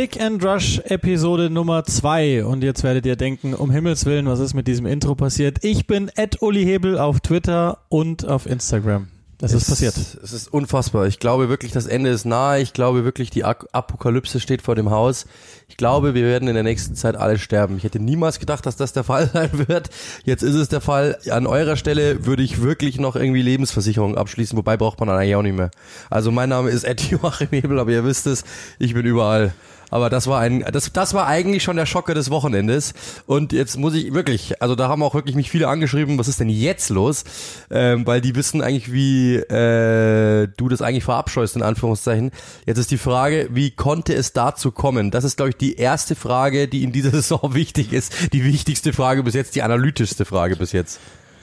Click and Rush Episode Nummer 2 und jetzt werdet ihr denken, um Himmels Willen, was ist mit diesem Intro passiert? Ich bin Ed Uli Hebel auf Twitter und auf Instagram. Das ist passiert. Es ist unfassbar. Ich glaube wirklich, das Ende ist nahe. Ich glaube wirklich, die Apokalypse steht vor dem Haus. Ich glaube, wir werden in der nächsten Zeit alle sterben. Ich hätte niemals gedacht, dass das der Fall sein wird. Jetzt ist es der Fall. An eurer Stelle würde ich wirklich noch irgendwie Lebensversicherung abschließen, wobei braucht man eigentlich auch nicht mehr. Also mein Name ist Ed Joachim Hebel, aber ihr wisst es, ich bin überall. Aber das war ein, das, das war eigentlich schon der Schocker des Wochenendes. Und jetzt muss ich wirklich, also da haben auch wirklich mich viele angeschrieben, was ist denn jetzt los? Ähm, weil die wissen eigentlich, wie äh, du das eigentlich verabscheust, in Anführungszeichen. Jetzt ist die Frage, wie konnte es dazu kommen? Das ist, glaube ich, die erste Frage, die in dieser Saison wichtig ist. Die wichtigste Frage bis jetzt, die analytischste Frage bis jetzt.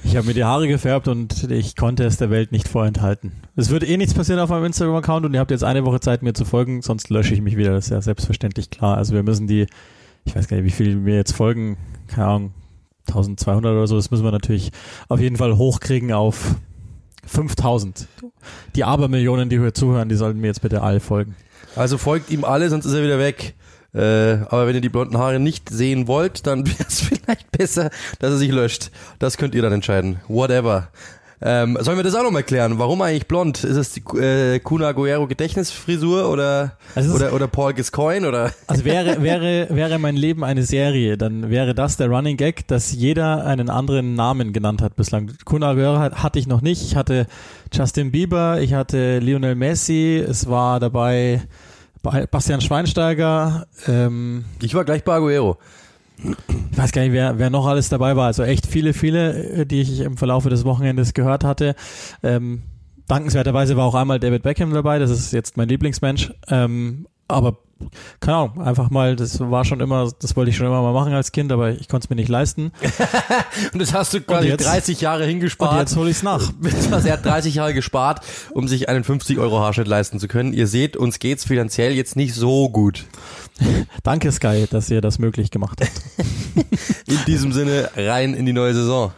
Ich habe mir die Haare gefärbt und ich konnte es der Welt nicht vorenthalten. Es wird eh nichts passieren auf meinem Instagram-Account und ihr habt jetzt eine Woche Zeit, mir zu folgen, sonst lösche ich mich wieder. Das ist ja selbstverständlich klar. Also wir müssen die, ich weiß gar nicht, wie viel mir jetzt folgen, keine Ahnung, 1200 oder so, das müssen wir natürlich auf jeden Fall hochkriegen auf 5000. Die Abermillionen, die hier zuhören, die sollten mir jetzt bitte alle folgen. Also folgt ihm alle, sonst ist er wieder weg. Äh, aber wenn ihr die blonden Haare nicht sehen wollt, dann wäre es vielleicht besser, dass er sich löscht. Das könnt ihr dann entscheiden. Whatever. Ähm, sollen wir das auch noch mal klären? Warum eigentlich blond? Ist es die äh, Kuna Guerrero Gedächtnisfrisur oder also oder oder Paul Gascoigne oder? Also wäre wäre wäre mein Leben eine Serie, dann wäre das der Running Gag, dass jeder einen anderen Namen genannt hat bislang. Kuna Guerrero hatte ich noch nicht. Ich hatte Justin Bieber, ich hatte Lionel Messi, es war dabei Bastian Schweinsteiger. Ähm, ich war gleich bei Aguero. Ich weiß gar nicht, wer, wer noch alles dabei war. Also echt viele, viele, äh, die ich im Verlaufe des Wochenendes gehört hatte. Ähm, dankenswerterweise war auch einmal David Beckham dabei. Das ist jetzt mein Lieblingsmensch. Ähm, aber keine Ahnung, einfach mal, das war schon immer, das wollte ich schon immer mal machen als Kind, aber ich konnte es mir nicht leisten. und das hast du quasi jetzt, 30 Jahre hingespart. Und jetzt hole ich es nach. er hat 30 Jahre gespart, um sich einen 50 Euro Haarschnitt leisten zu können. Ihr seht, uns geht's finanziell jetzt nicht so gut. Danke Sky, dass ihr das möglich gemacht habt. in diesem Sinne rein in die neue Saison.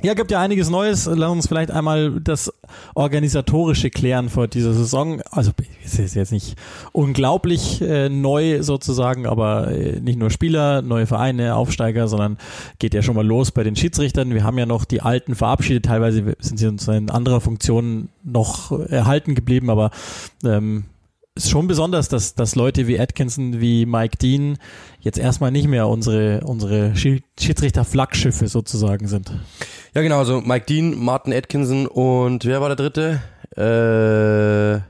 Ja, gibt ja einiges Neues. Lass uns vielleicht einmal das Organisatorische klären vor dieser Saison. Also es ist jetzt nicht unglaublich äh, neu sozusagen, aber äh, nicht nur Spieler, neue Vereine, Aufsteiger, sondern geht ja schon mal los bei den Schiedsrichtern. Wir haben ja noch die alten verabschiedet. Teilweise sind sie uns in anderer Funktion noch erhalten geblieben, aber ähm, ist schon besonders, dass, dass Leute wie Atkinson, wie Mike Dean jetzt erstmal nicht mehr unsere, unsere Schiedsrichter-Flaggschiffe sozusagen sind. Ja, genau, also Mike Dean, Martin Atkinson und wer war der dritte? Äh,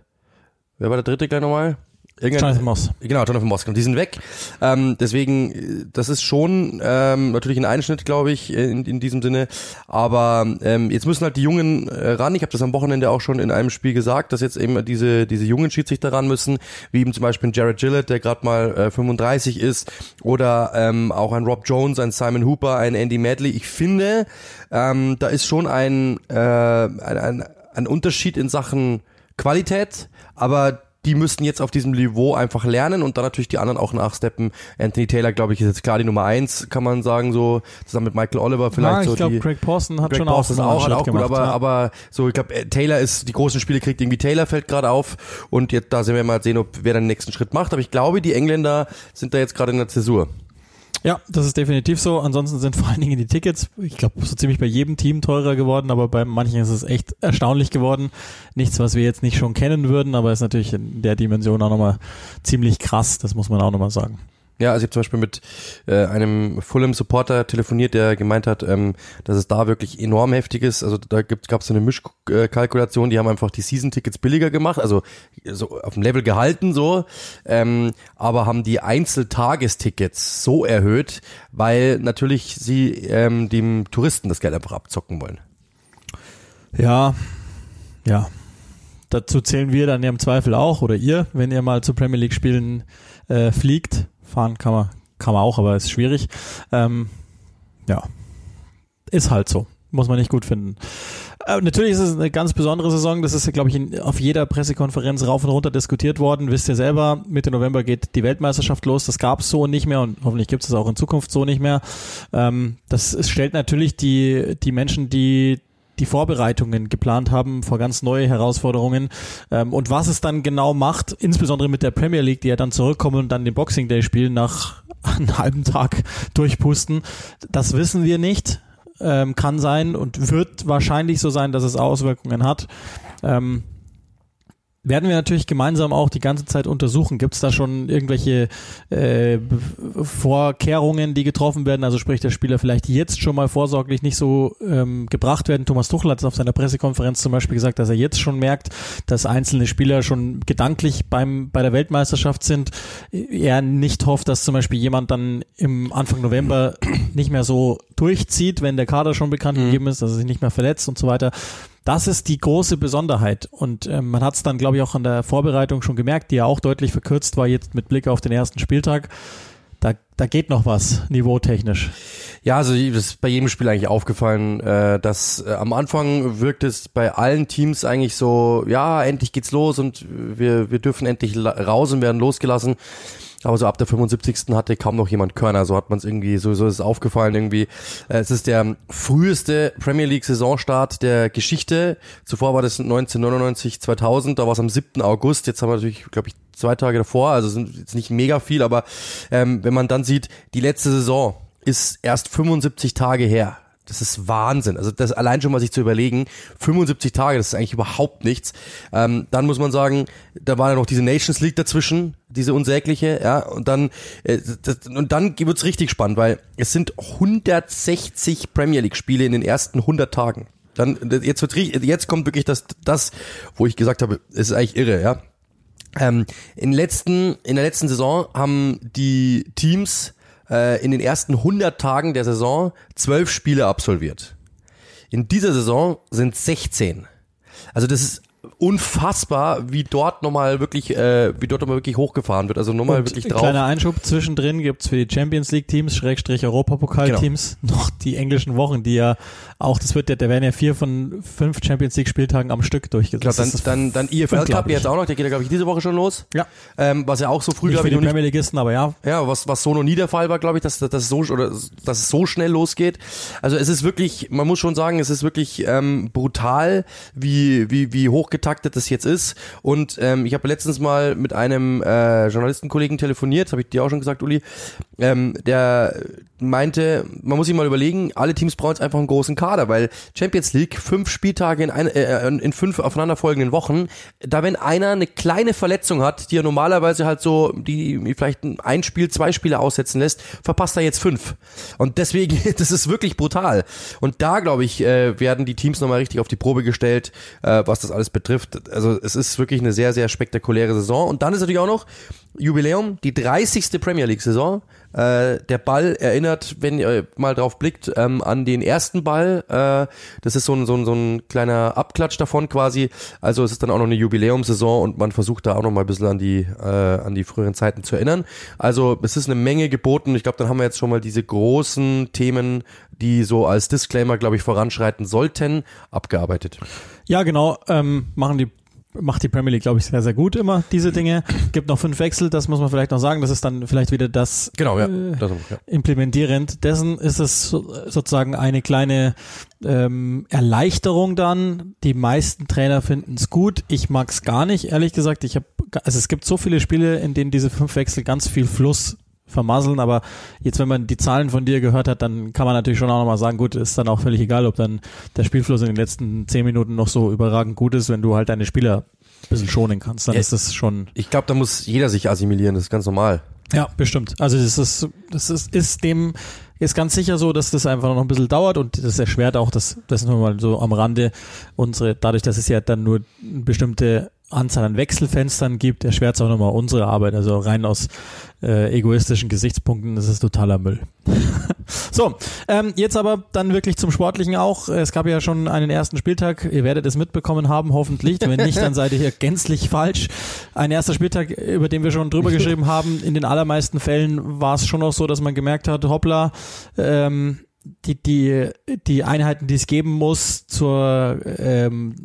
wer war der dritte gleich nochmal? Jonathan Moss. Genau, Jonathan Moss. Und die sind weg. Ähm, deswegen, das ist schon ähm, natürlich ein Einschnitt, glaube ich, in, in diesem Sinne. Aber ähm, jetzt müssen halt die Jungen äh, ran. Ich habe das am Wochenende auch schon in einem Spiel gesagt, dass jetzt eben diese diese jungen Schiedsrichter ran müssen, wie eben zum Beispiel Jared Gillett, der gerade mal äh, 35 ist, oder ähm, auch ein Rob Jones, ein Simon Hooper, ein Andy Madley. Ich finde, ähm, da ist schon ein, äh, ein, ein, ein Unterschied in Sachen Qualität, aber die müssten jetzt auf diesem Niveau einfach lernen und dann natürlich die anderen auch nachsteppen. Anthony Taylor, glaube ich, ist jetzt klar die Nummer eins, kann man sagen, so zusammen mit Michael Oliver vielleicht ja, ich so. Glaube, Craig Pawson hat Greg schon Pawson auch, hat auch gut, aber, ja. aber so, ich glaube, äh, Taylor ist, die großen Spiele kriegt irgendwie Taylor fällt gerade auf und jetzt da sehen wir mal sehen, ob wer den nächsten Schritt macht. Aber ich glaube, die Engländer sind da jetzt gerade in der Zäsur. Ja, das ist definitiv so. Ansonsten sind vor allen Dingen die Tickets, ich glaube, so ziemlich bei jedem Team teurer geworden, aber bei manchen ist es echt erstaunlich geworden. Nichts, was wir jetzt nicht schon kennen würden, aber ist natürlich in der Dimension auch nochmal ziemlich krass, das muss man auch nochmal sagen. Ja, also ich habe zum Beispiel mit äh, einem Fulham-Supporter telefoniert, der gemeint hat, ähm, dass es da wirklich enorm heftig ist. Also da gab es so eine Mischkalkulation, die haben einfach die Season-Tickets billiger gemacht, also so auf dem Level gehalten so, ähm, aber haben die Einzeltagestickets so erhöht, weil natürlich sie ähm, dem Touristen das Geld einfach abzocken wollen. Ja, ja. Dazu zählen wir dann ja im Zweifel auch, oder ihr, wenn ihr mal zu Premier League Spielen äh, fliegt fahren kann man, kann man auch, aber ist schwierig. Ähm, ja, ist halt so. Muss man nicht gut finden. Äh, natürlich ist es eine ganz besondere Saison. Das ist, glaube ich, in, auf jeder Pressekonferenz rauf und runter diskutiert worden. Wisst ihr selber, Mitte November geht die Weltmeisterschaft los. Das gab es so nicht mehr und hoffentlich gibt es das auch in Zukunft so nicht mehr. Ähm, das stellt natürlich die, die Menschen, die die Vorbereitungen geplant haben vor ganz neue Herausforderungen. Ähm, und was es dann genau macht, insbesondere mit der Premier League, die ja dann zurückkommen und dann den Boxing Day spielen nach einem halben Tag durchpusten, das wissen wir nicht. Ähm, kann sein und wird wahrscheinlich so sein, dass es Auswirkungen hat. Ähm, werden wir natürlich gemeinsam auch die ganze Zeit untersuchen. Gibt es da schon irgendwelche äh, Vorkehrungen, die getroffen werden? Also sprich, der Spieler vielleicht jetzt schon mal vorsorglich nicht so ähm, gebracht werden. Thomas Tuchel hat es auf seiner Pressekonferenz zum Beispiel gesagt, dass er jetzt schon merkt, dass einzelne Spieler schon gedanklich beim bei der Weltmeisterschaft sind. Er nicht hofft, dass zum Beispiel jemand dann im Anfang November nicht mehr so durchzieht, wenn der Kader schon bekannt mhm. gegeben ist, dass er sich nicht mehr verletzt und so weiter. Das ist die große Besonderheit. Und ähm, man hat es dann, glaube ich, auch an der Vorbereitung schon gemerkt, die ja auch deutlich verkürzt war jetzt mit Blick auf den ersten Spieltag. Da, da geht noch was, niveautechnisch. Ja, also das ist bei jedem Spiel eigentlich aufgefallen, äh, dass äh, am Anfang wirkt es bei allen Teams eigentlich so, ja, endlich geht's los und wir, wir dürfen endlich raus und werden losgelassen. Aber so ab der 75. hatte kaum noch jemand Körner. So hat man es irgendwie, so, so ist es aufgefallen irgendwie. Äh, es ist der früheste Premier League Saisonstart der Geschichte. Zuvor war das 1999, 2000. Da war es am 7. August. Jetzt haben wir natürlich, glaube ich, zwei Tage davor. Also sind jetzt nicht mega viel, aber ähm, wenn man dann sieht, die letzte Saison ist erst 75 Tage her. Das ist Wahnsinn. Also das allein schon mal sich zu überlegen, 75 Tage, das ist eigentlich überhaupt nichts. Ähm, dann muss man sagen, da war ja noch diese Nations League dazwischen, diese unsägliche, ja, und dann äh, das, und dann wird's richtig spannend, weil es sind 160 Premier League Spiele in den ersten 100 Tagen. Dann jetzt wird jetzt kommt wirklich das das, wo ich gesagt habe, ist eigentlich irre, ja. Ähm, in letzten in der letzten Saison haben die Teams äh, in den ersten 100 Tagen der Saison zwölf Spiele absolviert. In dieser Saison sind 16. Also das ist unfassbar, wie dort nochmal wirklich, äh, wie dort nochmal wirklich hochgefahren wird. Also nochmal wirklich drauf. Kleiner Einschub zwischendrin gibt's für die Champions League Teams, Schrägstrich Europapokal Teams, genau. noch die englischen Wochen, die ja auch, das wird ja, da werden ja vier von fünf Champions League Spieltagen am Stück durchgesetzt. Genau, dann, dann, dann IFL Cup jetzt auch noch, der geht ja glaube ich diese Woche schon los. Ja. Ähm, was ja auch so früh, glaube ich, die Premier Leagueisten, aber ja. Ja, was, was so noch nie der Fall war, glaube ich, dass, dass, so, oder, dass es so schnell losgeht. Also es ist wirklich, man muss schon sagen, es ist wirklich, ähm, brutal, wie, wie, wie hochgetaktet das jetzt ist. Und ähm, ich habe letztens mal mit einem äh, Journalistenkollegen telefoniert, habe ich dir auch schon gesagt, Uli, ähm, der meinte, man muss sich mal überlegen, alle Teams brauchen jetzt einfach einen großen Kader, weil Champions League, fünf Spieltage in, ein, äh, in fünf aufeinanderfolgenden Wochen, da wenn einer eine kleine Verletzung hat, die er normalerweise halt so, die vielleicht ein Spiel, zwei Spiele aussetzen lässt, verpasst er jetzt fünf. Und deswegen, das ist wirklich brutal. Und da, glaube ich, äh, werden die Teams nochmal richtig auf die Probe gestellt, äh, was das alles betrifft. Also es ist wirklich eine sehr, sehr spektakuläre Saison. Und dann ist natürlich auch noch Jubiläum, die 30. Premier League Saison. Äh, der Ball erinnert, wenn ihr mal drauf blickt, ähm, an den ersten Ball. Äh, das ist so ein, so, ein, so ein kleiner Abklatsch davon quasi. Also es ist dann auch noch eine Jubiläumssaison und man versucht da auch noch mal ein bisschen an die, äh, an die früheren Zeiten zu erinnern. Also es ist eine Menge geboten. Ich glaube, dann haben wir jetzt schon mal diese großen Themen, die so als Disclaimer, glaube ich, voranschreiten sollten, abgearbeitet. Ja, genau. Ähm, machen die macht die Premier League, glaube ich, sehr, sehr gut immer, diese Dinge. Gibt noch fünf Wechsel, das muss man vielleicht noch sagen. Das ist dann vielleicht wieder das, genau, ja. Äh, das ja. implementierend. Dessen ist es sozusagen eine kleine ähm, Erleichterung dann. Die meisten Trainer finden es gut. Ich mag es gar nicht, ehrlich gesagt. Ich habe, also es gibt so viele Spiele, in denen diese fünf Wechsel ganz viel Fluss vermasseln, aber jetzt, wenn man die Zahlen von dir gehört hat, dann kann man natürlich schon auch nochmal sagen, gut, ist dann auch völlig egal, ob dann der Spielfluss in den letzten zehn Minuten noch so überragend gut ist, wenn du halt deine Spieler ein bisschen schonen kannst, dann ja, ist das schon. Ich glaube, da muss jeder sich assimilieren, das ist ganz normal. Ja, bestimmt. Also das ist, das ist, ist dem, ist ganz sicher so, dass das einfach noch ein bisschen dauert und das erschwert auch, das, das ist nur mal so am Rande unsere, dadurch, dass es ja dann nur bestimmte Anzahl an Wechselfenstern gibt, erschwert es auch nochmal unsere Arbeit. Also rein aus äh, egoistischen Gesichtspunkten ist es totaler Müll. so, ähm, jetzt aber dann wirklich zum Sportlichen auch. Es gab ja schon einen ersten Spieltag. Ihr werdet es mitbekommen haben, hoffentlich. Wenn nicht, dann seid ihr hier gänzlich falsch. Ein erster Spieltag, über den wir schon drüber geschrieben haben. In den allermeisten Fällen war es schon noch so, dass man gemerkt hat, hoppla, ähm, die, die, die Einheiten, die es geben muss zur ähm,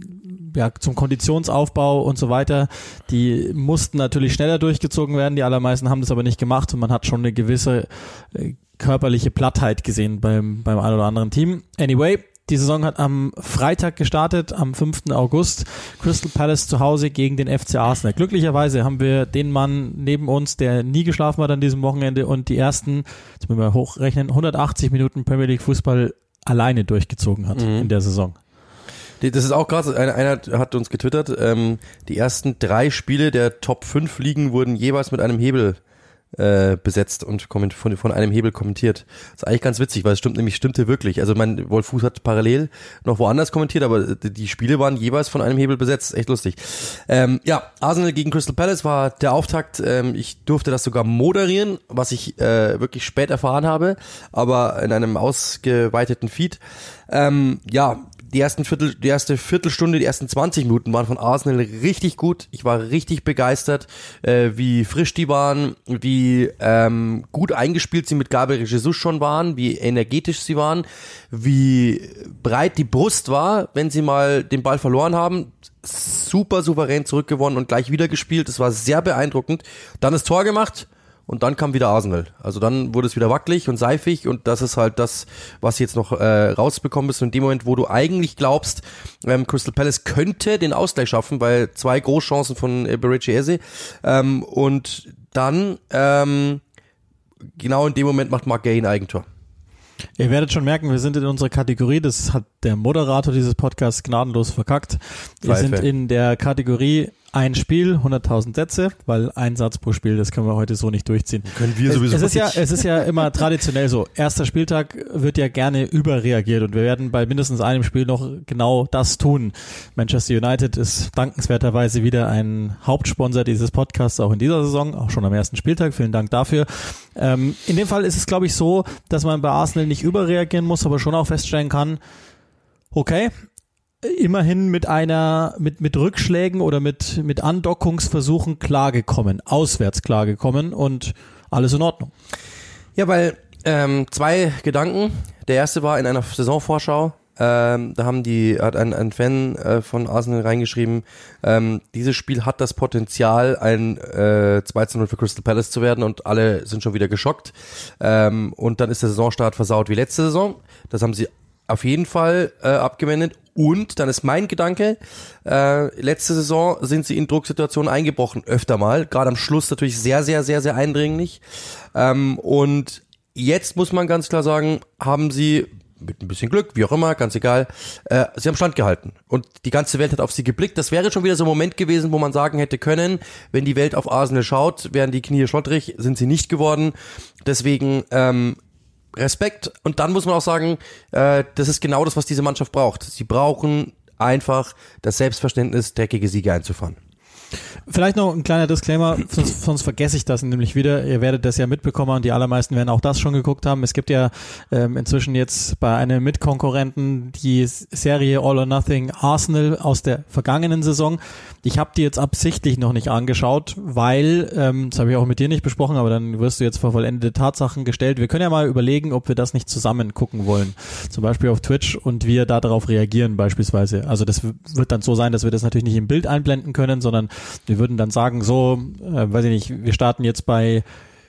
ja, zum Konditionsaufbau und so weiter, die mussten natürlich schneller durchgezogen werden. Die allermeisten haben das aber nicht gemacht und man hat schon eine gewisse äh, körperliche Plattheit gesehen beim, beim einen oder anderen Team. Anyway, Die Saison hat am Freitag gestartet, am 5. August. Crystal Palace zu Hause gegen den FC Arsenal. Glücklicherweise haben wir den Mann neben uns, der nie geschlafen hat an diesem Wochenende und die ersten, jetzt müssen wir hochrechnen, 180 Minuten Premier League Fußball alleine durchgezogen hat mhm. in der Saison. Das ist auch krass. Einer, einer hat uns getwittert, ähm, die ersten drei Spiele der Top 5 Ligen wurden jeweils mit einem Hebel äh, besetzt und von, von einem Hebel kommentiert. Das ist eigentlich ganz witzig, weil es stimmt nämlich stimmte wirklich. Also mein Wolf Fuß hat parallel noch woanders kommentiert, aber die Spiele waren jeweils von einem Hebel besetzt. Echt lustig. Ähm, ja, Arsenal gegen Crystal Palace war der Auftakt. Ähm, ich durfte das sogar moderieren, was ich äh, wirklich spät erfahren habe, aber in einem ausgeweiteten Feed. Ähm, ja, die ersten Viertel, die erste Viertelstunde, die ersten 20 Minuten waren von Arsenal richtig gut. Ich war richtig begeistert, äh, wie frisch die waren, wie ähm, gut eingespielt sie mit Gabriel Jesus schon waren, wie energetisch sie waren, wie breit die Brust war, wenn sie mal den Ball verloren haben. Super souverän zurückgewonnen und gleich wieder gespielt. Das war sehr beeindruckend. Dann das Tor gemacht und dann kam wieder Arsenal. Also dann wurde es wieder wackelig und seifig und das ist halt das, was jetzt noch äh, rausbekommen ist. Und in dem Moment, wo du eigentlich glaubst, ähm, Crystal Palace könnte den Ausgleich schaffen, weil zwei Großchancen von äh, Berici Eze ähm, und dann ähm, genau in dem Moment macht Mark Gay ein Eigentor. Ihr werdet schon merken, wir sind in unserer Kategorie, das hat der Moderator dieses Podcasts gnadenlos verkackt. Wir sind in der Kategorie ein Spiel, 100.000 Sätze, weil ein Satz pro Spiel, das können wir heute so nicht durchziehen. Können wir sowieso es, es ist ja, Es ist ja immer traditionell so, erster Spieltag wird ja gerne überreagiert und wir werden bei mindestens einem Spiel noch genau das tun. Manchester United ist dankenswerterweise wieder ein Hauptsponsor dieses Podcasts, auch in dieser Saison, auch schon am ersten Spieltag. Vielen Dank dafür. Ähm, in dem Fall ist es, glaube ich, so, dass man bei Arsenal nicht überreagieren muss, aber schon auch feststellen kann, okay, immerhin mit einer, mit, mit Rückschlägen oder mit, mit Andockungsversuchen klargekommen, auswärts klargekommen und alles in Ordnung. Ja, weil ähm, zwei Gedanken. Der erste war in einer Saisonvorschau. Ähm, da haben die, hat ein, ein Fan äh, von Arsenal reingeschrieben, ähm, dieses Spiel hat das Potenzial, ein äh, 2 0 für Crystal Palace zu werden und alle sind schon wieder geschockt. Ähm, und dann ist der Saisonstart versaut wie letzte Saison. Das haben sie auf jeden Fall äh, abgewendet. Und dann ist mein Gedanke, äh, letzte Saison sind sie in Drucksituationen eingebrochen, öfter mal. Gerade am Schluss natürlich sehr, sehr, sehr, sehr eindringlich. Ähm, und jetzt muss man ganz klar sagen, haben sie mit ein bisschen Glück, wie auch immer, ganz egal, äh, sie haben Stand gehalten. Und die ganze Welt hat auf sie geblickt. Das wäre schon wieder so ein Moment gewesen, wo man sagen hätte können, wenn die Welt auf Arsenal schaut, wären die Knie schlottrig, sind sie nicht geworden. Deswegen ähm, Respekt. Und dann muss man auch sagen, äh, das ist genau das, was diese Mannschaft braucht. Sie brauchen einfach das Selbstverständnis, dreckige Siege einzufahren. Vielleicht noch ein kleiner Disclaimer, sonst, sonst vergesse ich das nämlich wieder. Ihr werdet das ja mitbekommen und die allermeisten werden auch das schon geguckt haben. Es gibt ja ähm, inzwischen jetzt bei einem Mitkonkurrenten die Serie All or Nothing Arsenal aus der vergangenen Saison. Ich habe die jetzt absichtlich noch nicht angeschaut, weil, ähm, das habe ich auch mit dir nicht besprochen, aber dann wirst du jetzt vor vollendete Tatsachen gestellt. Wir können ja mal überlegen, ob wir das nicht zusammen gucken wollen. Zum Beispiel auf Twitch und wir da darauf reagieren beispielsweise. Also das wird dann so sein, dass wir das natürlich nicht im Bild einblenden können, sondern wir würden dann sagen, so, äh, weiß ich nicht, wir starten jetzt bei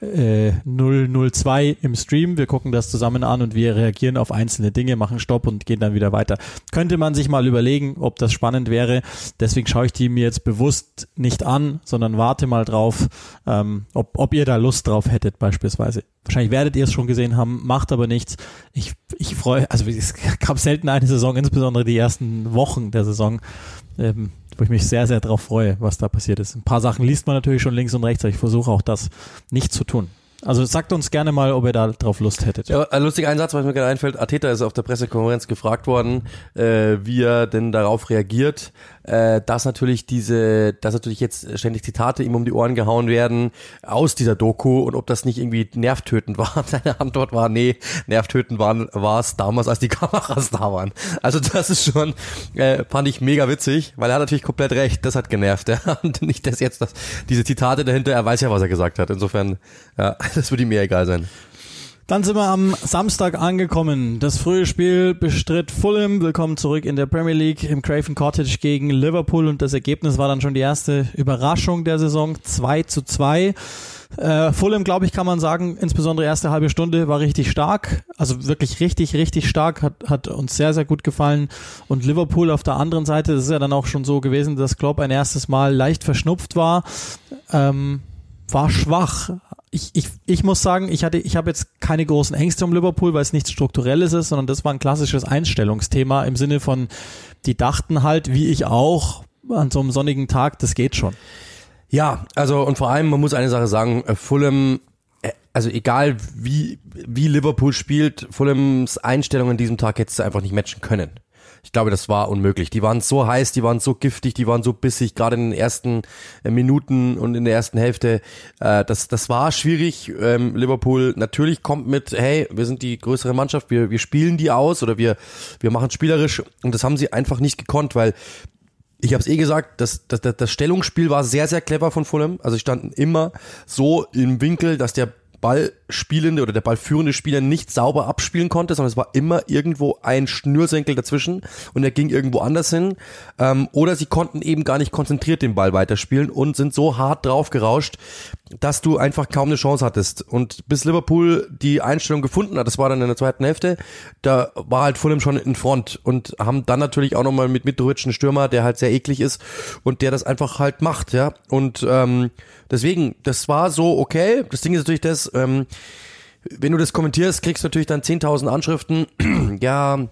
äh, 002 im Stream, wir gucken das zusammen an und wir reagieren auf einzelne Dinge, machen Stopp und gehen dann wieder weiter. Könnte man sich mal überlegen, ob das spannend wäre. Deswegen schaue ich die mir jetzt bewusst nicht an, sondern warte mal drauf, ähm, ob, ob ihr da Lust drauf hättet beispielsweise. Wahrscheinlich werdet ihr es schon gesehen haben, macht aber nichts. Ich, ich freue, also es gab selten eine Saison, insbesondere die ersten Wochen der Saison, ähm, wo ich mich sehr, sehr darauf freue, was da passiert ist. Ein paar Sachen liest man natürlich schon links und rechts, aber ich versuche auch das nicht zu tun. Also sagt uns gerne mal, ob ihr da drauf Lust hättet. Ja, ein lustiger Einsatz, was mir gerade einfällt. Ateta ist auf der Pressekonferenz gefragt worden, äh, wie er denn darauf reagiert, äh, dass natürlich diese, dass natürlich jetzt ständig Zitate ihm um die Ohren gehauen werden aus dieser Doku und ob das nicht irgendwie nervtötend war. Seine Antwort war, nee, nervtötend war es damals, als die Kameras da waren. Also das ist schon, äh, fand ich mega witzig, weil er hat natürlich komplett recht, das hat genervt. Ja? Und nicht das jetzt, das, diese Zitate dahinter, er weiß ja, was er gesagt hat. Insofern, ja, das würde ihm mir egal sein. Dann sind wir am Samstag angekommen. Das frühe Spiel bestritt Fulham. Willkommen zurück in der Premier League im Craven Cottage gegen Liverpool und das Ergebnis war dann schon die erste Überraschung der Saison. 2 zu 2. Äh, Fulham, glaube ich, kann man sagen, insbesondere erste halbe Stunde war richtig stark. Also wirklich richtig, richtig stark. Hat, hat uns sehr, sehr gut gefallen. Und Liverpool auf der anderen Seite, das ist ja dann auch schon so gewesen, dass Klopp ein erstes Mal leicht verschnupft war. Ähm, war schwach, ich, ich, ich muss sagen, ich hatte, ich habe jetzt keine großen Ängste um Liverpool, weil es nichts Strukturelles ist, sondern das war ein klassisches Einstellungsthema im Sinne von, die dachten halt, wie ich auch, an so einem sonnigen Tag, das geht schon. Ja, also und vor allem, man muss eine Sache sagen, äh, Fulham, äh, also egal wie, wie Liverpool spielt, Fulhams Einstellung an diesem Tag hättest du einfach nicht matchen können ich glaube, das war unmöglich. Die waren so heiß, die waren so giftig, die waren so bissig, gerade in den ersten äh, Minuten und in der ersten Hälfte. Äh, das, das war schwierig. Ähm, Liverpool natürlich kommt mit, hey, wir sind die größere Mannschaft, wir, wir spielen die aus oder wir, wir machen spielerisch und das haben sie einfach nicht gekonnt, weil ich habe es eh gesagt, das, das, das Stellungsspiel war sehr, sehr clever von Fulham. Also sie standen immer so im Winkel, dass der Ballspielende oder der ballführende Spieler nicht sauber abspielen konnte, sondern es war immer irgendwo ein Schnürsenkel dazwischen und er ging irgendwo anders hin. Ähm, oder sie konnten eben gar nicht konzentriert den Ball weiterspielen und sind so hart draufgerauscht, dass du einfach kaum eine Chance hattest. Und bis Liverpool die Einstellung gefunden hat, das war dann in der zweiten Hälfte, da war halt Fulham schon in Front und haben dann natürlich auch nochmal mit Mitrovic einen Stürmer, der halt sehr eklig ist und der das einfach halt macht, ja. Und ähm, deswegen, das war so okay. Das Ding ist natürlich das, ähm, wenn du das kommentierst, kriegst du natürlich dann 10.000 Anschriften. ja,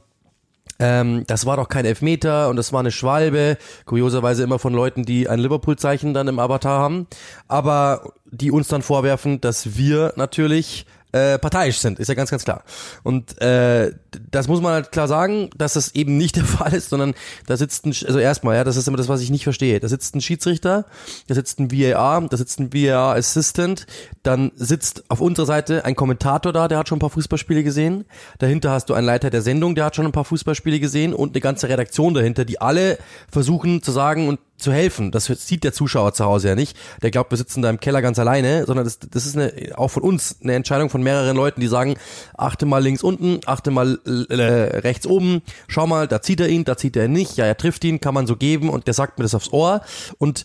ähm, das war doch kein Elfmeter und das war eine Schwalbe. Kurioserweise immer von Leuten, die ein Liverpool-Zeichen dann im Avatar haben. Aber die uns dann vorwerfen, dass wir natürlich äh, parteiisch sind, ist ja ganz, ganz klar. Und äh, das muss man halt klar sagen, dass das eben nicht der Fall ist, sondern da sitzt ein, also erstmal, ja, das ist immer das, was ich nicht verstehe. Da sitzt ein Schiedsrichter, da sitzt ein VAR, da sitzt ein VAR Assistant, dann sitzt auf unserer Seite ein Kommentator da, der hat schon ein paar Fußballspiele gesehen. Dahinter hast du einen Leiter der Sendung, der hat schon ein paar Fußballspiele gesehen und eine ganze Redaktion dahinter, die alle versuchen zu sagen und zu helfen. Das sieht der Zuschauer zu Hause ja nicht. Der glaubt, wir sitzen da im Keller ganz alleine, sondern das, das ist eine, auch von uns eine Entscheidung von mehreren Leuten, die sagen, achte mal links unten, achte mal äh, rechts oben, schau mal, da zieht er ihn, da zieht er ihn nicht, ja, er trifft ihn, kann man so geben und der sagt mir das aufs Ohr und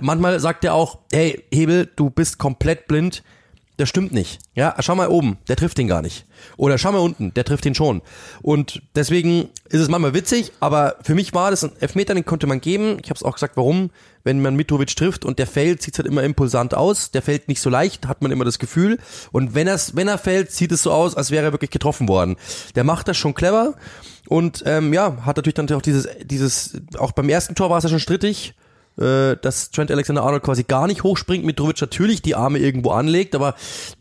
manchmal sagt er auch, hey, Hebel, du bist komplett blind, das stimmt nicht. Ja, schau mal oben, der trifft den gar nicht. Oder schau mal unten, der trifft den schon. Und deswegen ist es manchmal witzig, aber für mich war das ein Elfmeter, den konnte man geben. Ich habe es auch gesagt, warum. Wenn man Mitrovic trifft und der fällt, sieht halt immer impulsant aus. Der fällt nicht so leicht, hat man immer das Gefühl. Und wenn, er's, wenn er fällt, sieht es so aus, als wäre er wirklich getroffen worden. Der macht das schon clever. Und ähm, ja, hat natürlich dann auch dieses, dieses, auch beim ersten Tor war es ja schon strittig äh, dass Trent Alexander-Arnold quasi gar nicht hochspringt, Mitrovic natürlich die Arme irgendwo anlegt, aber...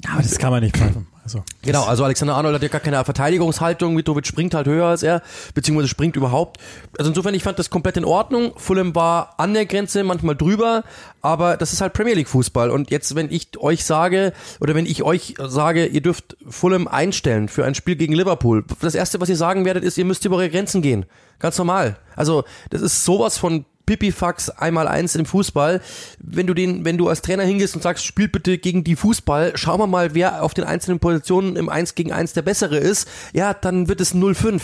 Ja, aber das kann man nicht pfeifen. Also, genau, also Alexander Arnold hat ja gar keine Verteidigungshaltung, Mitrovic springt halt höher als er, beziehungsweise springt überhaupt. Also insofern, ich fand das komplett in Ordnung. Fulham war an der Grenze, manchmal drüber, aber das ist halt Premier League Fußball. Und jetzt, wenn ich euch sage, oder wenn ich euch sage, ihr dürft Fulham einstellen für ein Spiel gegen Liverpool, das erste, was ihr sagen werdet, ist, ihr müsst über eure Grenzen gehen. Ganz normal. Also, das ist sowas von Pipifax einmal eins im Fußball. Wenn du den, wenn du als Trainer hingehst und sagst, spiel bitte gegen die Fußball, schauen wir mal, wer auf den einzelnen Positionen im 1 gegen 1 der bessere ist, ja, dann wird es 0-5.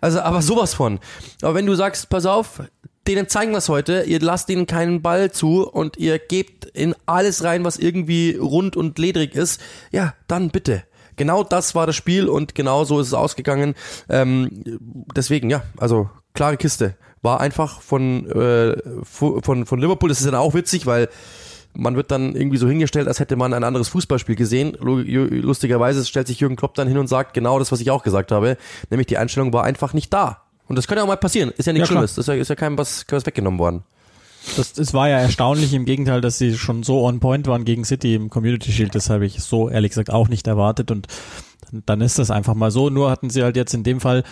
Also, aber sowas von. Aber wenn du sagst, pass auf, denen zeigen wir es heute, ihr lasst ihnen keinen Ball zu und ihr gebt in alles rein, was irgendwie rund und ledrig ist, ja, dann bitte. Genau das war das Spiel und genau so ist es ausgegangen. Ähm, deswegen, ja, also klare Kiste war einfach von, äh, von, von Liverpool. Das ist dann auch witzig, weil man wird dann irgendwie so hingestellt, als hätte man ein anderes Fußballspiel gesehen. Lustigerweise stellt sich Jürgen Klopp dann hin und sagt genau das, was ich auch gesagt habe, nämlich die Einstellung war einfach nicht da. Und das kann ja auch mal passieren. Ist ja nichts ja, Schlimmes. Das ist ja, ist ja keinem was, was weggenommen worden. Das, das war ja erstaunlich im Gegenteil, dass sie schon so on point waren gegen City im Community Shield. Das habe ich so ehrlich gesagt auch nicht erwartet und dann ist das einfach mal so. Nur hatten sie halt jetzt in dem Fall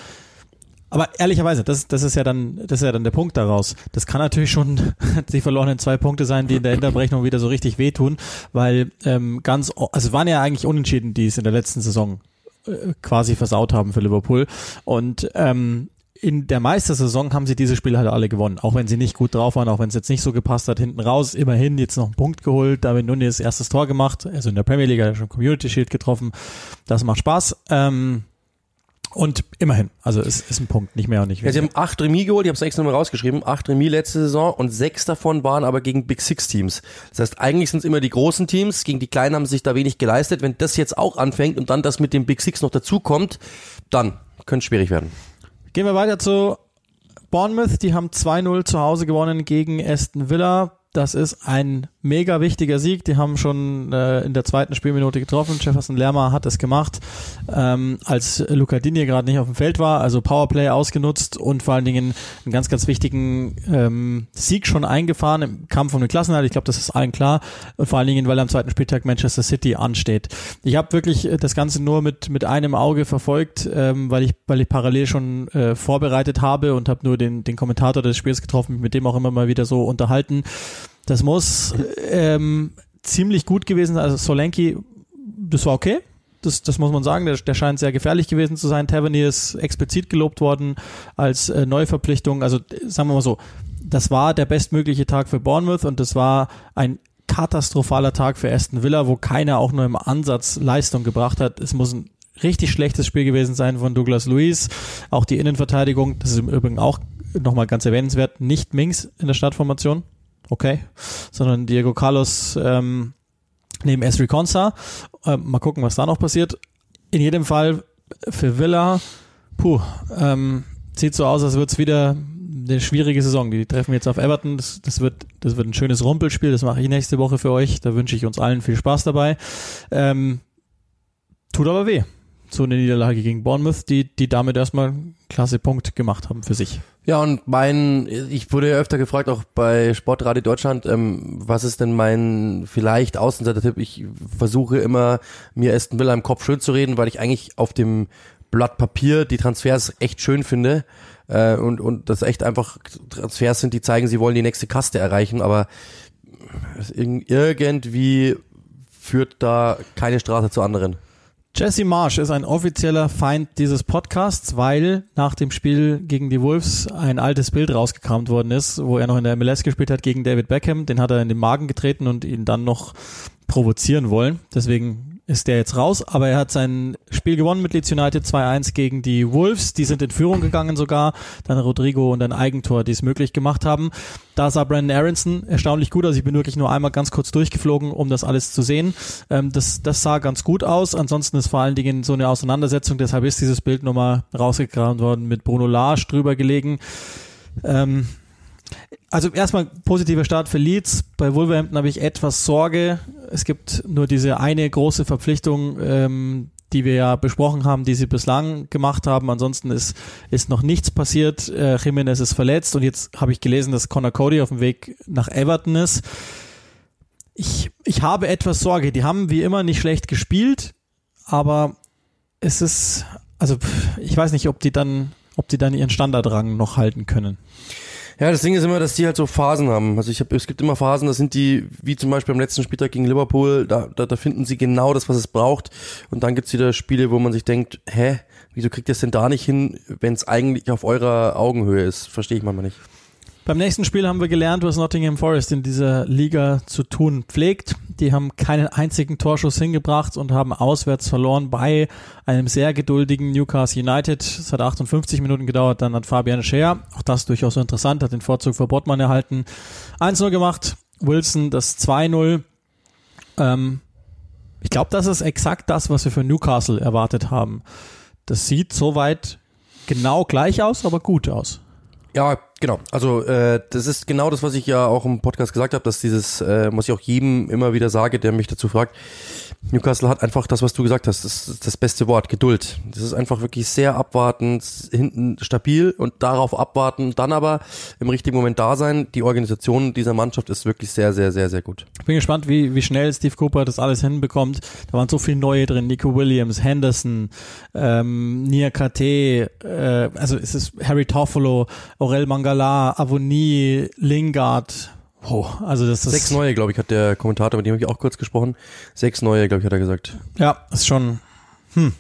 aber ehrlicherweise, das, das ist ja dann, das ist ja dann der Punkt daraus. Das kann natürlich schon die verlorenen zwei Punkte sein, die in der Endabrechnung wieder so richtig wehtun, weil ähm, ganz, also waren ja eigentlich Unentschieden, die es in der letzten Saison äh, quasi versaut haben für Liverpool. Und ähm, in der Meistersaison haben sie diese Spiele halt alle gewonnen, auch wenn sie nicht gut drauf waren, auch wenn es jetzt nicht so gepasst hat, hinten raus, immerhin jetzt noch einen Punkt geholt, David Nunes erstes Tor gemacht, also in der Premier League hat er schon Community Shield getroffen, das macht Spaß. Ähm, und immerhin, also es ist ein Punkt, nicht mehr und nicht Ja, weniger. sie haben acht Remis geholt, ich habe es extra mal rausgeschrieben, acht Remis letzte Saison und sechs davon waren aber gegen Big Six Teams. Das heißt, eigentlich sind es immer die großen Teams, gegen die kleinen haben sie sich da wenig geleistet. Wenn das jetzt auch anfängt und dann das mit dem Big Six noch dazukommt, dann könnte es schwierig werden. Gehen wir weiter zu Bournemouth. Die haben 2-0 zu Hause gewonnen gegen Aston Villa. Das ist ein mega wichtiger Sieg. Die haben schon äh, in der zweiten Spielminute getroffen. Jefferson Lerma hat es gemacht, ähm, als Luca Digne gerade nicht auf dem Feld war. Also Powerplay ausgenutzt und vor allen Dingen einen ganz, ganz wichtigen ähm, Sieg schon eingefahren im Kampf um den Klassenhalt. Ich glaube, das ist allen klar. Und vor allen Dingen, weil am zweiten Spieltag Manchester City ansteht. Ich habe wirklich äh, das Ganze nur mit, mit einem Auge verfolgt, ähm, weil, ich, weil ich parallel schon äh, vorbereitet habe und habe nur den, den Kommentator des Spiels getroffen, mit dem auch immer mal wieder so unterhalten. Das muss ähm, ziemlich gut gewesen sein. Also Solanki, das war okay. Das, das muss man sagen. Der, der scheint sehr gefährlich gewesen zu sein. Tavernier ist explizit gelobt worden als äh, Neuverpflichtung. Also sagen wir mal so, das war der bestmögliche Tag für Bournemouth und das war ein katastrophaler Tag für Aston Villa, wo keiner auch nur im Ansatz Leistung gebracht hat. Es muss ein richtig schlechtes Spiel gewesen sein von Douglas Luiz. Auch die Innenverteidigung, das ist im Übrigen auch nochmal ganz erwähnenswert, nicht Minks in der Startformation okay, sondern Diego Carlos ähm, neben Esri Konsa. Ähm, mal gucken, was da noch passiert. In jedem Fall für Villa, puh, ähm, sieht so aus, als wird es wieder eine schwierige Saison. Die treffen jetzt auf Everton. Das, das, wird, das wird ein schönes Rumpelspiel. Das mache ich nächste Woche für euch. Da wünsche ich uns allen viel Spaß dabei. Ähm, tut aber weh. So eine Niederlage gegen Bournemouth, die, die damit erstmal klasse Punkt gemacht haben für sich. Ja, und mein, ich wurde ja öfter gefragt, auch bei Sportradio Deutschland, ähm, was ist denn mein vielleicht Außenseiter-Tipp? Ich versuche immer, mir Aston Villa im Kopf schön zu reden, weil ich eigentlich auf dem Blatt Papier die Transfers echt schön finde äh, und, und das echt einfach Transfers sind, die zeigen, sie wollen die nächste Kaste erreichen, aber irgendwie führt da keine Straße zur anderen. Jesse Marsh ist ein offizieller Feind dieses Podcasts, weil nach dem Spiel gegen die Wolves ein altes Bild rausgekramt worden ist, wo er noch in der MLS gespielt hat gegen David Beckham. Den hat er in den Magen getreten und ihn dann noch provozieren wollen. Deswegen ist der jetzt raus, aber er hat sein Spiel gewonnen mit Leeds United 2-1 gegen die Wolves. Die sind in Führung gegangen sogar. Dann Rodrigo und ein Eigentor, die es möglich gemacht haben. Da sah Brandon Aronson erstaunlich gut aus. Ich bin wirklich nur einmal ganz kurz durchgeflogen, um das alles zu sehen. Ähm, das, das sah ganz gut aus. Ansonsten ist vor allen Dingen so eine Auseinandersetzung. Deshalb ist dieses Bild nochmal rausgekramt worden, mit Bruno Lage drüber gelegen. Ähm, also erstmal positiver Start für Leeds. Bei Wolverhampton habe ich etwas Sorge. Es gibt nur diese eine große Verpflichtung, ähm, die wir ja besprochen haben, die sie bislang gemacht haben. Ansonsten ist, ist noch nichts passiert. Äh, Jimenez ist verletzt und jetzt habe ich gelesen, dass Connor Cody auf dem Weg nach Everton ist. Ich, ich habe etwas Sorge. Die haben wie immer nicht schlecht gespielt, aber es ist, also ich weiß nicht, ob die dann, ob die dann ihren Standardrang noch halten können. Ja, das Ding ist immer, dass die halt so Phasen haben. Also ich habe, es gibt immer Phasen, da sind die, wie zum Beispiel am letzten Spieltag gegen Liverpool, da, da, da finden sie genau das, was es braucht. Und dann gibt's wieder Spiele, wo man sich denkt, hä, wieso kriegt ihr es denn da nicht hin, wenn es eigentlich auf eurer Augenhöhe ist? Verstehe ich manchmal nicht. Beim nächsten Spiel haben wir gelernt, was Nottingham Forest in dieser Liga zu tun pflegt. Die haben keinen einzigen Torschuss hingebracht und haben auswärts verloren bei einem sehr geduldigen Newcastle United. Es hat 58 Minuten gedauert, dann hat Fabian Scher, auch das durchaus interessant, hat den Vorzug vor Bottmann erhalten. 1-0 gemacht, Wilson das 2-0. Ähm, ich glaube, das ist exakt das, was wir für Newcastle erwartet haben. Das sieht soweit genau gleich aus, aber gut aus. Ja, genau. Also äh, das ist genau das, was ich ja auch im Podcast gesagt habe, dass dieses, äh, was ich auch jedem immer wieder sage, der mich dazu fragt, Newcastle hat einfach das, was du gesagt hast, das ist das beste Wort, Geduld. Das ist einfach wirklich sehr abwartend, hinten stabil und darauf abwarten, dann aber im richtigen Moment da sein. Die Organisation dieser Mannschaft ist wirklich sehr, sehr, sehr, sehr gut. Ich bin gespannt, wie, wie schnell Steve Cooper das alles hinbekommt. Da waren so viele neue drin, Nico Williams, Henderson, ähm, Nia KT, äh, also es ist Harry Toffolo, Aurel Mangala, Avoni, Lingard, Oh, also das ist Sechs neue, glaube ich, hat der Kommentator, mit dem habe ich auch kurz gesprochen. Sechs neue, glaube ich, hat er gesagt. Ja, ist schon. Hm.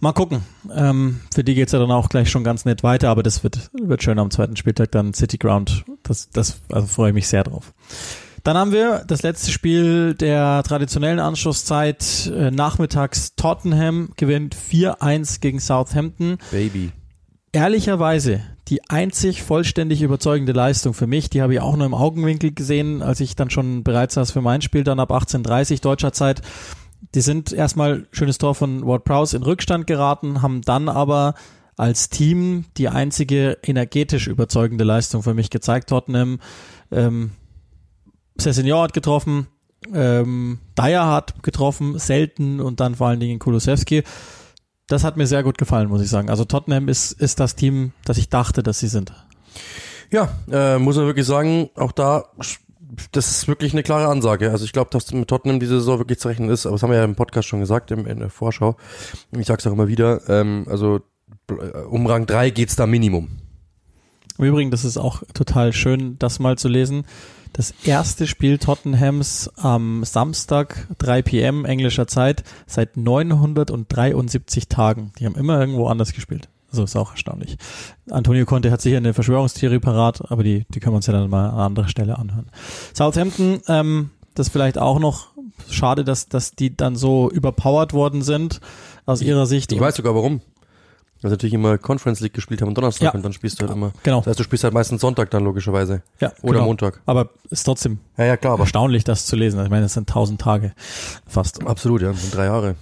Mal gucken. Ähm, für die geht's ja dann auch gleich schon ganz nett weiter, aber das wird, wird schön am zweiten Spieltag dann City Ground. Das, das also freue ich mich sehr drauf. Dann haben wir das letzte Spiel der traditionellen Anschlusszeit. Äh, nachmittags Tottenham gewinnt 4-1 gegen Southampton. Baby. Ehrlicherweise die einzig vollständig überzeugende Leistung für mich, die habe ich auch nur im Augenwinkel gesehen, als ich dann schon bereit saß für mein Spiel, dann ab 18.30 deutscher Zeit. Die sind erstmal schönes Tor von Ward Prowse in Rückstand geraten, haben dann aber als Team die einzige energetisch überzeugende Leistung für mich gezeigt. Tottenham ähm, Sessignon hat getroffen, ähm, Dyer hat getroffen, selten und dann vor allen Dingen Kulusewski. Das hat mir sehr gut gefallen, muss ich sagen. Also Tottenham ist, ist das Team, das ich dachte, dass sie sind. Ja, äh, muss man wirklich sagen, auch da, das ist wirklich eine klare Ansage. Also ich glaube, dass mit Tottenham diese Saison wirklich zu rechnen ist, aber das haben wir ja im Podcast schon gesagt, im, in der Vorschau. Ich sag's auch immer wieder, ähm, also um Rang 3 geht's da Minimum. Im Übrigen, das ist auch total schön, das mal zu lesen das erste Spiel Tottenhams am Samstag 3 p.m. englischer Zeit seit 973 Tagen. Die haben immer irgendwo anders gespielt. Also ist auch erstaunlich. Antonio Conte hat sicher eine Verschwörungstheorie parat, aber die, die können wir uns ja dann mal an anderer Stelle anhören. Southampton, ähm, das vielleicht auch noch schade, dass, dass die dann so überpowered worden sind aus ihrer Sicht. Ich weiß sogar warum. Also natürlich immer Conference League gespielt haben am Donnerstag ja. und dann spielst du halt immer. Genau. Das heißt, du spielst halt meistens Sonntag dann logischerweise. Ja. Oder genau. Montag. Aber ist trotzdem ja, ja, klar, aber erstaunlich, das zu lesen. Ich meine, das sind tausend Tage fast. Absolut, ja, das sind drei Jahre.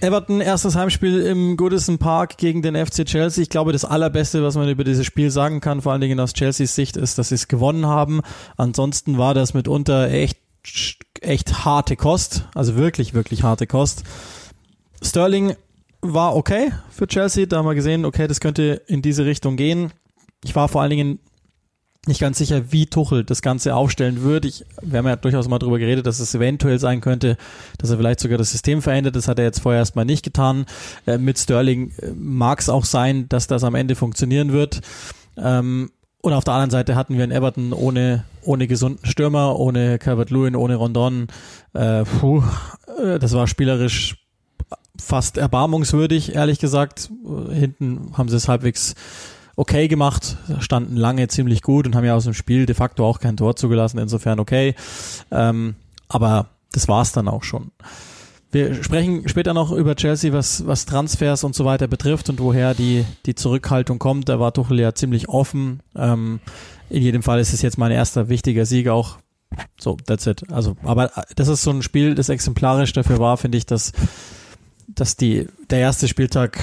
Everton, erstes Heimspiel im Goodison Park gegen den FC Chelsea. Ich glaube, das Allerbeste, was man über dieses Spiel sagen kann, vor allen Dingen aus Chelseas Sicht, ist, dass sie es gewonnen haben. Ansonsten war das mitunter echt, echt harte Kost. Also wirklich, wirklich harte Kost. Sterling war okay für Chelsea. Da haben wir gesehen, okay, das könnte in diese Richtung gehen. Ich war vor allen Dingen nicht ganz sicher, wie Tuchel das Ganze aufstellen würde. Ich, wir haben ja durchaus mal drüber geredet, dass es eventuell sein könnte, dass er vielleicht sogar das System verändert. Das hat er jetzt vorher erstmal nicht getan. Äh, mit Sterling äh, mag es auch sein, dass das am Ende funktionieren wird. Ähm, und auf der anderen Seite hatten wir in Everton ohne, ohne gesunden Stürmer, ohne Calvert-Lewin, ohne Rondon. Äh, puh, äh, das war spielerisch fast erbarmungswürdig, ehrlich gesagt. Hinten haben sie es halbwegs okay gemacht, standen lange ziemlich gut und haben ja aus dem Spiel de facto auch kein Tor zugelassen, insofern okay. Ähm, aber das war's dann auch schon. Wir sprechen später noch über Chelsea, was, was Transfers und so weiter betrifft und woher die, die Zurückhaltung kommt. Da war Tuchel ja ziemlich offen. Ähm, in jedem Fall ist es jetzt mein erster wichtiger Sieg auch. So, that's it. Also, aber das ist so ein Spiel, das exemplarisch dafür war, finde ich, dass dass die, der erste Spieltag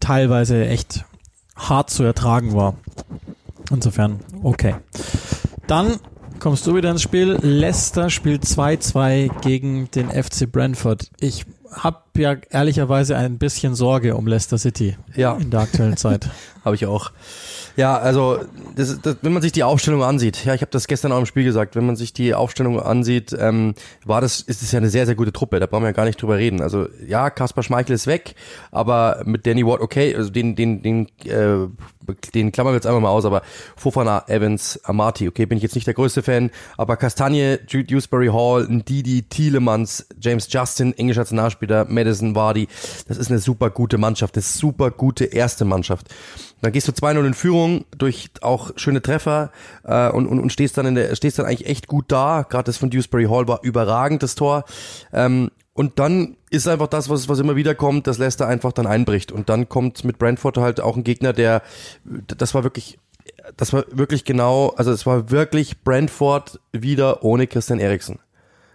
teilweise echt hart zu ertragen war. Insofern, okay. Dann kommst du wieder ins Spiel. Leicester spielt 2-2 gegen den FC Brentford. Ich habe ja ehrlicherweise ein bisschen Sorge um Leicester City ja. in der aktuellen Zeit. habe ich auch. Ja, also das, das, wenn man sich die Aufstellung ansieht, ja, ich habe das gestern auch im Spiel gesagt, wenn man sich die Aufstellung ansieht, ähm, war das, ist es ja eine sehr, sehr gute Truppe, da brauchen wir ja gar nicht drüber reden. Also ja, Kaspar Schmeichel ist weg, aber mit Danny Ward, okay, also den, den, den, äh, den klammern wir jetzt einfach mal aus, aber Fofana, Evans, Amati, okay, bin ich jetzt nicht der größte Fan, aber Kastanje, Jude Dewsbury Hall, Ndidi, Tielemans, James Justin, englischer Nationalspieler, Madison, Vardy, das ist eine super gute Mannschaft, das ist super gute erste Mannschaft. Dann gehst du 2-0 in Führung durch auch schöne Treffer äh, und, und, und stehst dann in der, stehst dann eigentlich echt gut da. Gerade das von Dewsbury Hall war überragend, das Tor. Ähm, und dann ist einfach das, was, was immer wieder kommt, dass Leicester einfach dann einbricht. Und dann kommt mit Brentford halt auch ein Gegner, der, das war wirklich, das war wirklich genau, also es war wirklich Brentford wieder ohne Christian Eriksen.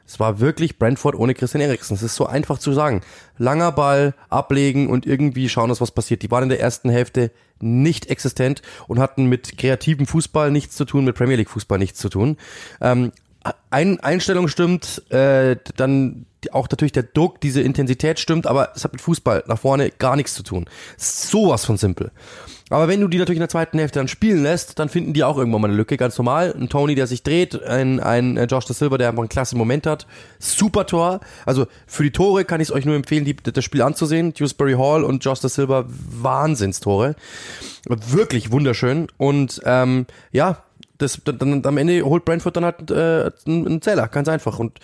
Es war wirklich Brentford ohne Christian Eriksen. Es ist so einfach zu sagen. Langer Ball, ablegen und irgendwie schauen, dass was passiert. Die waren in der ersten Hälfte nicht existent und hatten mit kreativem Fußball nichts zu tun, mit Premier League Fußball nichts zu tun. Ähm, ein, Einstellung stimmt, äh, dann auch natürlich der Druck, diese Intensität stimmt, aber es hat mit Fußball nach vorne gar nichts zu tun. Sowas von simpel. Aber wenn du die natürlich in der zweiten Hälfte dann spielen lässt, dann finden die auch irgendwann mal eine Lücke, ganz normal. Ein Tony, der sich dreht, ein, ein äh, Josh da Silva, der einfach einen klasse Moment hat. Super Tor. Also für die Tore kann ich es euch nur empfehlen, die, das Spiel anzusehen. Dewsbury Hall und Josh da Silva, Wahnsinnstore. Wirklich wunderschön. Und ähm, ja, das, dann, am Ende holt Brentford dann halt äh, einen Zähler, ganz einfach. Und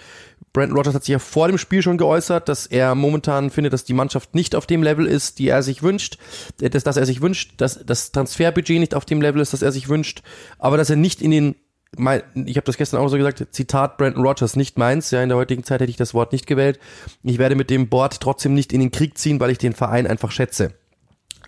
Brandon Rogers hat sich ja vor dem Spiel schon geäußert, dass er momentan findet, dass die Mannschaft nicht auf dem Level ist, die er sich wünscht, äh, dass, dass er sich wünscht, dass das Transferbudget nicht auf dem Level ist, das er sich wünscht, aber dass er nicht in den mein, ich habe das gestern auch so gesagt, Zitat Brandon Rogers, nicht meins. Ja, in der heutigen Zeit hätte ich das Wort nicht gewählt. Ich werde mit dem Board trotzdem nicht in den Krieg ziehen, weil ich den Verein einfach schätze.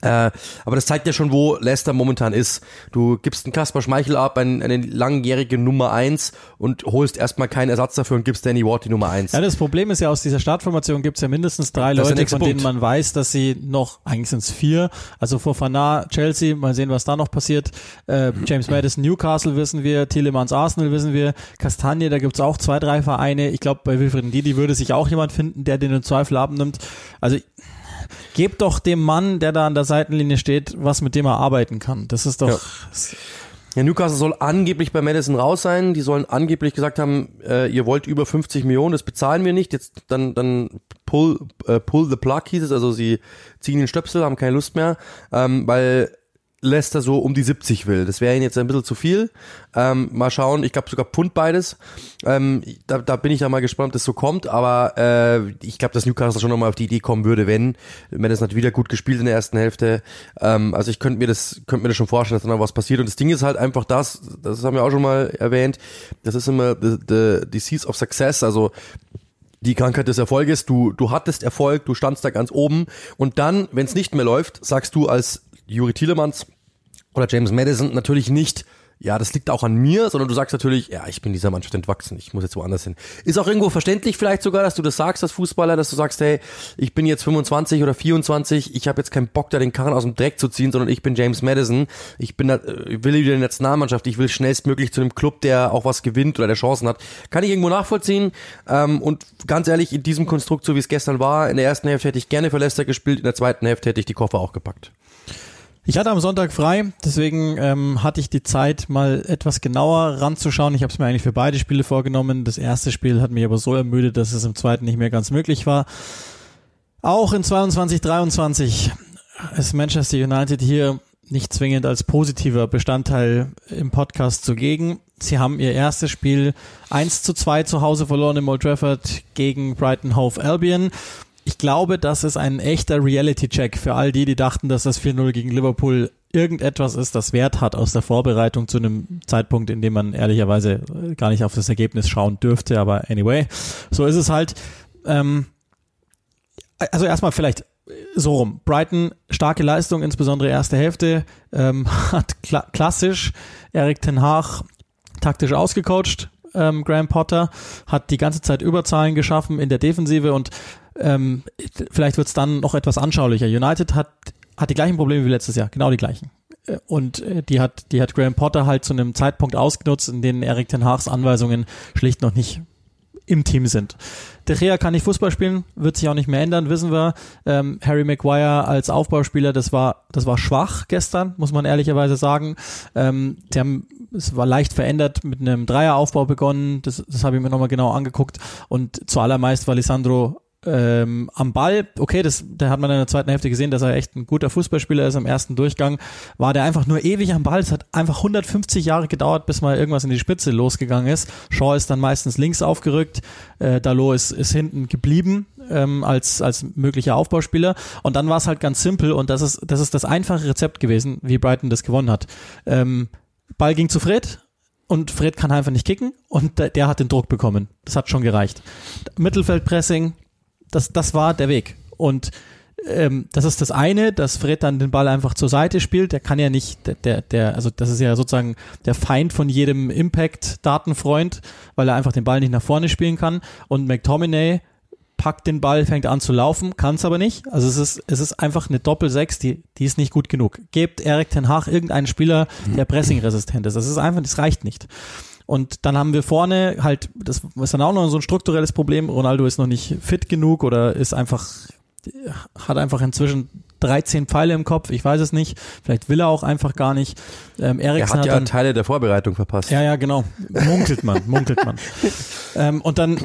Äh, aber das zeigt ja schon, wo Leicester momentan ist. Du gibst einen Kasper Schmeichel ab, einen, eine langjährige Nummer eins und holst erstmal keinen Ersatz dafür und gibst Danny Ward die Nummer eins. Ja, das Problem ist ja, aus dieser Startformation gibt es ja mindestens drei das Leute, von denen man weiß, dass sie noch, eigentlich sind es vier, also Fofana, Chelsea, mal sehen, was da noch passiert. Äh, James Madison, Newcastle wissen wir, Tielemans, Arsenal wissen wir, Kastanie, da gibt's auch zwei, drei Vereine. Ich glaube, bei Wilfried Ndidi würde sich auch jemand finden, der den im Zweifel abnimmt. Also gebt doch dem Mann, der da an der Seitenlinie steht, was mit dem er arbeiten kann. Das ist doch. Ja. Ja, Newcastle soll angeblich bei Madison raus sein. Die sollen angeblich gesagt haben, äh, ihr wollt über 50 Millionen, das bezahlen wir nicht. Jetzt dann dann pull äh, pull the plug hieß es, also sie ziehen den Stöpsel, haben keine Lust mehr, ähm, weil Leicester so um die 70 will. Das wäre ihnen jetzt ein bisschen zu viel. Ähm, mal schauen, ich glaube sogar Pfund beides. Ähm, da, da bin ich ja mal gespannt, ob das so kommt, aber äh, ich glaube, dass Newcastle schon nochmal auf die Idee kommen würde, wenn, wenn das natürlich wieder gut gespielt in der ersten Hälfte. Ähm, also ich könnte mir das, könnte mir das schon vorstellen, dass dann noch was passiert. Und das Ding ist halt einfach das, das haben wir auch schon mal erwähnt, das ist immer the, the disease of success, also die Krankheit des Erfolges. Du, du hattest Erfolg, du standst da ganz oben und dann, wenn es nicht mehr läuft, sagst du als Juri Tielemans oder James Madison natürlich nicht, ja, das liegt auch an mir, sondern du sagst natürlich, ja, ich bin dieser Mannschaft entwachsen, ich muss jetzt woanders hin. Ist auch irgendwo verständlich vielleicht sogar, dass du das sagst als Fußballer, dass du sagst, hey, ich bin jetzt 25 oder 24, ich habe jetzt keinen Bock, da den Karren aus dem Dreck zu ziehen, sondern ich bin James Madison, ich bin, ich will wieder in der Nationalmannschaft, ich will schnellstmöglich zu einem Club, der auch was gewinnt oder der Chancen hat. Kann ich irgendwo nachvollziehen ähm, und ganz ehrlich, in diesem Konstrukt, so wie es gestern war, in der ersten Hälfte hätte ich gerne für Leicester gespielt, in der zweiten Hälfte hätte ich die Koffer auch gepackt. Ich hatte am Sonntag frei, deswegen ähm, hatte ich die Zeit, mal etwas genauer ranzuschauen. Ich habe es mir eigentlich für beide Spiele vorgenommen. Das erste Spiel hat mich aber so ermüdet, dass es im zweiten nicht mehr ganz möglich war. Auch in 22, 23 ist Manchester United hier nicht zwingend als positiver Bestandteil im Podcast zugegen. Sie haben ihr erstes Spiel 1 zu 2 zu Hause verloren im Old Trafford gegen Brighton Hove Albion ich glaube, das ist ein echter Reality-Check für all die, die dachten, dass das 4-0 gegen Liverpool irgendetwas ist, das Wert hat aus der Vorbereitung zu einem Zeitpunkt, in dem man ehrlicherweise gar nicht auf das Ergebnis schauen dürfte. Aber anyway, so ist es halt. Ähm, also erstmal vielleicht so rum. Brighton, starke Leistung, insbesondere erste Hälfte, ähm, hat kla klassisch Erik Ten Haag taktisch ausgecoacht. Ähm, Graham Potter hat die ganze Zeit Überzahlen geschaffen in der Defensive und ähm, vielleicht wird es dann noch etwas anschaulicher. United hat, hat die gleichen Probleme wie letztes Jahr, genau die gleichen. Äh, und äh, die hat, die hat Graham Potter halt zu einem Zeitpunkt ausgenutzt, in dem Eric Ten Haags Anweisungen schlicht noch nicht im Team sind. De Gea kann nicht Fußball spielen, wird sich auch nicht mehr ändern, wissen wir. Ähm, Harry Maguire als Aufbauspieler, das war, das war schwach gestern, muss man ehrlicherweise sagen. Ähm, die haben, es war leicht verändert, mit einem Dreieraufbau begonnen, das, das habe ich mir nochmal genau angeguckt und zuallermeist war Lisandro ähm, am Ball, okay, das, da hat man in der zweiten Hälfte gesehen, dass er echt ein guter Fußballspieler ist. Am ersten Durchgang war der einfach nur ewig am Ball. Es hat einfach 150 Jahre gedauert, bis mal irgendwas in die Spitze losgegangen ist. Shaw ist dann meistens links aufgerückt, äh, Dalot ist, ist hinten geblieben ähm, als, als möglicher Aufbauspieler. Und dann war es halt ganz simpel und das ist, das ist das einfache Rezept gewesen, wie Brighton das gewonnen hat. Ähm, Ball ging zu Fred, und Fred kann einfach nicht kicken und der, der, hat den Druck bekommen. Das hat schon gereicht. Mittelfeldpressing, das, das war der Weg. Und ähm, das ist das eine, dass Fred dann den Ball einfach zur Seite spielt. Der kann ja nicht, der, der, der also das ist ja sozusagen der Feind von jedem Impact-Datenfreund, weil er einfach den Ball nicht nach vorne spielen kann. Und McTominay packt den Ball, fängt an zu laufen, kann es aber nicht. Also es ist, es ist einfach eine Doppel-6, die, die ist nicht gut genug. Gebt Erik Ten Hag irgendeinen Spieler, der pressing-resistent ist. Das ist einfach, das reicht nicht. Und dann haben wir vorne halt, das ist dann auch noch so ein strukturelles Problem. Ronaldo ist noch nicht fit genug oder ist einfach, hat einfach inzwischen 13 Pfeile im Kopf, ich weiß es nicht. Vielleicht will er auch einfach gar nicht. Ähm, Eriksen er hat ja hat dann, Teile der Vorbereitung verpasst. Ja, ja, genau. Munkelt man, munkelt man. ähm, und dann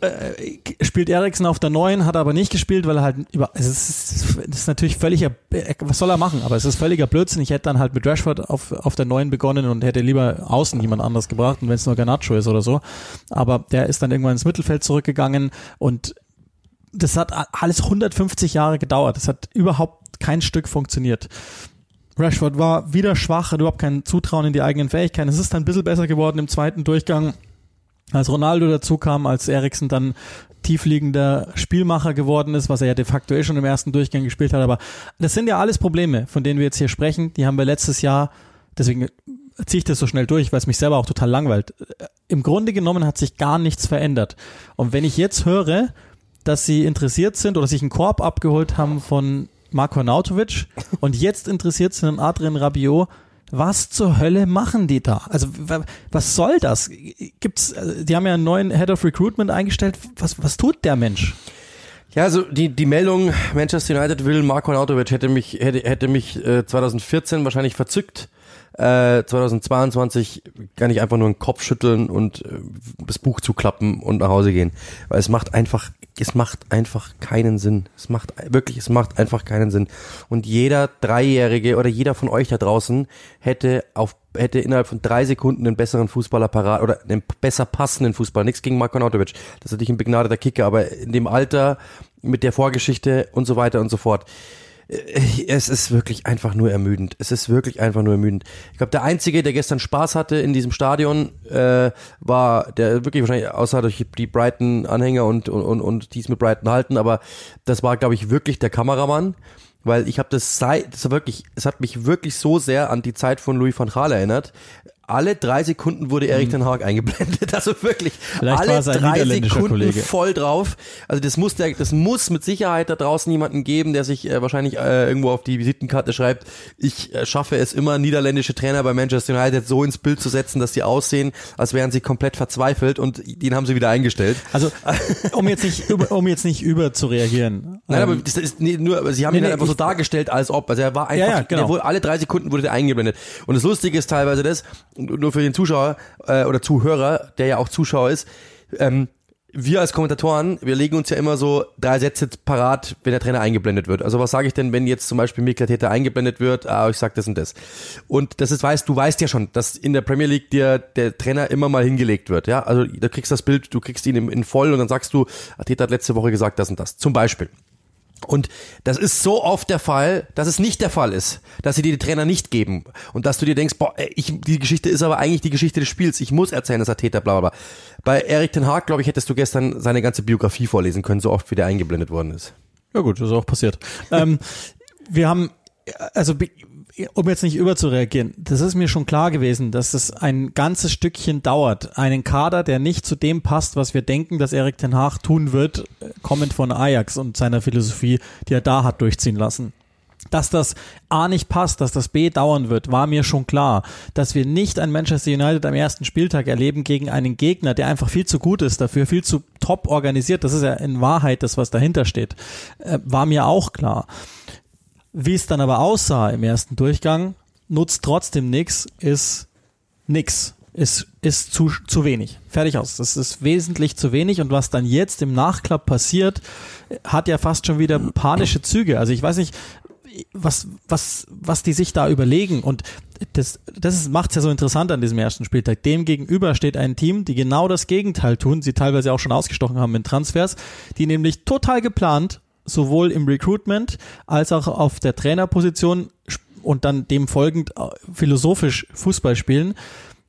äh, spielt Eriksen auf der neuen, hat aber nicht gespielt, weil er halt über, es ist, es ist natürlich völliger, was soll er machen? Aber es ist völliger Blödsinn. Ich hätte dann halt mit Rashford auf, auf der neuen begonnen und hätte lieber außen jemand anders gebracht, und wenn es nur Garnacho ist oder so. Aber der ist dann irgendwann ins Mittelfeld zurückgegangen und das hat alles 150 Jahre gedauert. Das hat überhaupt kein Stück funktioniert. Rashford war wieder schwach, hat überhaupt kein Zutrauen in die eigenen Fähigkeiten. Es ist dann ein bisschen besser geworden im zweiten Durchgang, als Ronaldo dazu kam, als Eriksen dann tiefliegender Spielmacher geworden ist, was er ja de facto eh schon im ersten Durchgang gespielt hat. Aber das sind ja alles Probleme, von denen wir jetzt hier sprechen. Die haben wir letztes Jahr, deswegen ziehe ich das so schnell durch, weil es mich selber auch total langweilt. Im Grunde genommen hat sich gar nichts verändert. Und wenn ich jetzt höre, dass sie interessiert sind oder sich einen Korb abgeholt haben von Marko Nautovic und jetzt interessiert sind an Adrian Rabiot, was zur Hölle machen die da? Also was soll das? Gibt's? Also, die haben ja einen neuen Head of Recruitment eingestellt. Was was tut der Mensch? Ja, also die die Meldung Manchester United will Marko Nautovic hätte mich hätte hätte mich äh, 2014 wahrscheinlich verzückt äh, 2022 kann ich einfach nur den Kopf schütteln und äh, das Buch zuklappen und nach Hause gehen. Weil es macht einfach, es macht einfach keinen Sinn. Es macht wirklich, es macht einfach keinen Sinn. Und jeder Dreijährige oder jeder von euch da draußen hätte auf hätte innerhalb von drei Sekunden einen besseren Fußballer parat oder einen besser passenden Fußballer. Nichts gegen Marko Nautovic. Das ist natürlich ein begnadeter Kicker, aber in dem Alter, mit der Vorgeschichte und so weiter und so fort äh, es ist wirklich einfach nur ermüdend. Es ist wirklich einfach nur ermüdend. Ich glaube, der Einzige, der gestern Spaß hatte in diesem Stadion, äh, war der wirklich wahrscheinlich, außer durch die Brighton-Anhänger und, und, und die es mit Brighton halten, aber das war, glaube ich, wirklich der Kameramann. Weil ich habe das seit, das war wirklich, es hat mich wirklich so sehr an die Zeit von Louis van Gaal erinnert alle drei Sekunden wurde Erik mhm. Ten Hag eingeblendet. Also wirklich Vielleicht alle drei Sekunden Kollege. voll drauf. Also das muss der, das muss mit Sicherheit da draußen jemanden geben, der sich äh, wahrscheinlich äh, irgendwo auf die Visitenkarte schreibt, ich äh, schaffe es immer, niederländische Trainer bei Manchester United so ins Bild zu setzen, dass sie aussehen, als wären sie komplett verzweifelt und den haben sie wieder eingestellt. Also um jetzt nicht über, um jetzt nicht über zu reagieren. Nein, aber ähm, das ist nee, nur, sie haben nee, ihn halt einfach so dargestellt, als ob. Also er war einfach, ja, ja, genau. wurde, alle drei Sekunden wurde der eingeblendet. Und das Lustige ist teilweise das, nur für den Zuschauer äh, oder Zuhörer, der ja auch Zuschauer ist, ähm, wir als Kommentatoren, wir legen uns ja immer so drei Sätze parat, wenn der Trainer eingeblendet wird. Also was sage ich denn, wenn jetzt zum Beispiel Mikkel Täter eingeblendet wird? Ah, ich sag das und das. Und das ist, weißt, du weißt ja schon, dass in der Premier League dir der Trainer immer mal hingelegt wird. Ja, also da kriegst das Bild, du kriegst ihn in, in voll und dann sagst du, Täter hat letzte Woche gesagt das und das. Zum Beispiel. Und das ist so oft der Fall, dass es nicht der Fall ist, dass sie dir die Trainer nicht geben und dass du dir denkst, boah, ich, die Geschichte ist aber eigentlich die Geschichte des Spiels. Ich muss erzählen, dass er Täter, bla bla bla. Bei Erik Ten Haag, glaube ich, hättest du gestern seine ganze Biografie vorlesen können, so oft wie der eingeblendet worden ist. Ja gut, das ist auch passiert. ähm, wir haben, also um jetzt nicht überzureagieren, das ist mir schon klar gewesen, dass es ein ganzes Stückchen dauert. Einen Kader, der nicht zu dem passt, was wir denken, dass Erik Ten Haag tun wird, kommend von Ajax und seiner Philosophie, die er da hat durchziehen lassen. Dass das A nicht passt, dass das B dauern wird, war mir schon klar. Dass wir nicht ein Manchester United am ersten Spieltag erleben gegen einen Gegner, der einfach viel zu gut ist, dafür viel zu top organisiert, das ist ja in Wahrheit das, was dahinter steht, äh, war mir auch klar. Wie es dann aber aussah im ersten Durchgang, nutzt trotzdem nichts, ist nix. Ist, ist zu, zu wenig. Fertig aus. Das ist wesentlich zu wenig. Und was dann jetzt im Nachklapp passiert, hat ja fast schon wieder panische Züge. Also ich weiß nicht, was, was, was die sich da überlegen. Und das, das macht es ja so interessant an diesem ersten Spieltag. Dem gegenüber steht ein Team, die genau das Gegenteil tun, sie teilweise auch schon ausgestochen haben in Transfers, die nämlich total geplant sowohl im Recruitment als auch auf der Trainerposition und dann dem folgend äh, philosophisch Fußball spielen.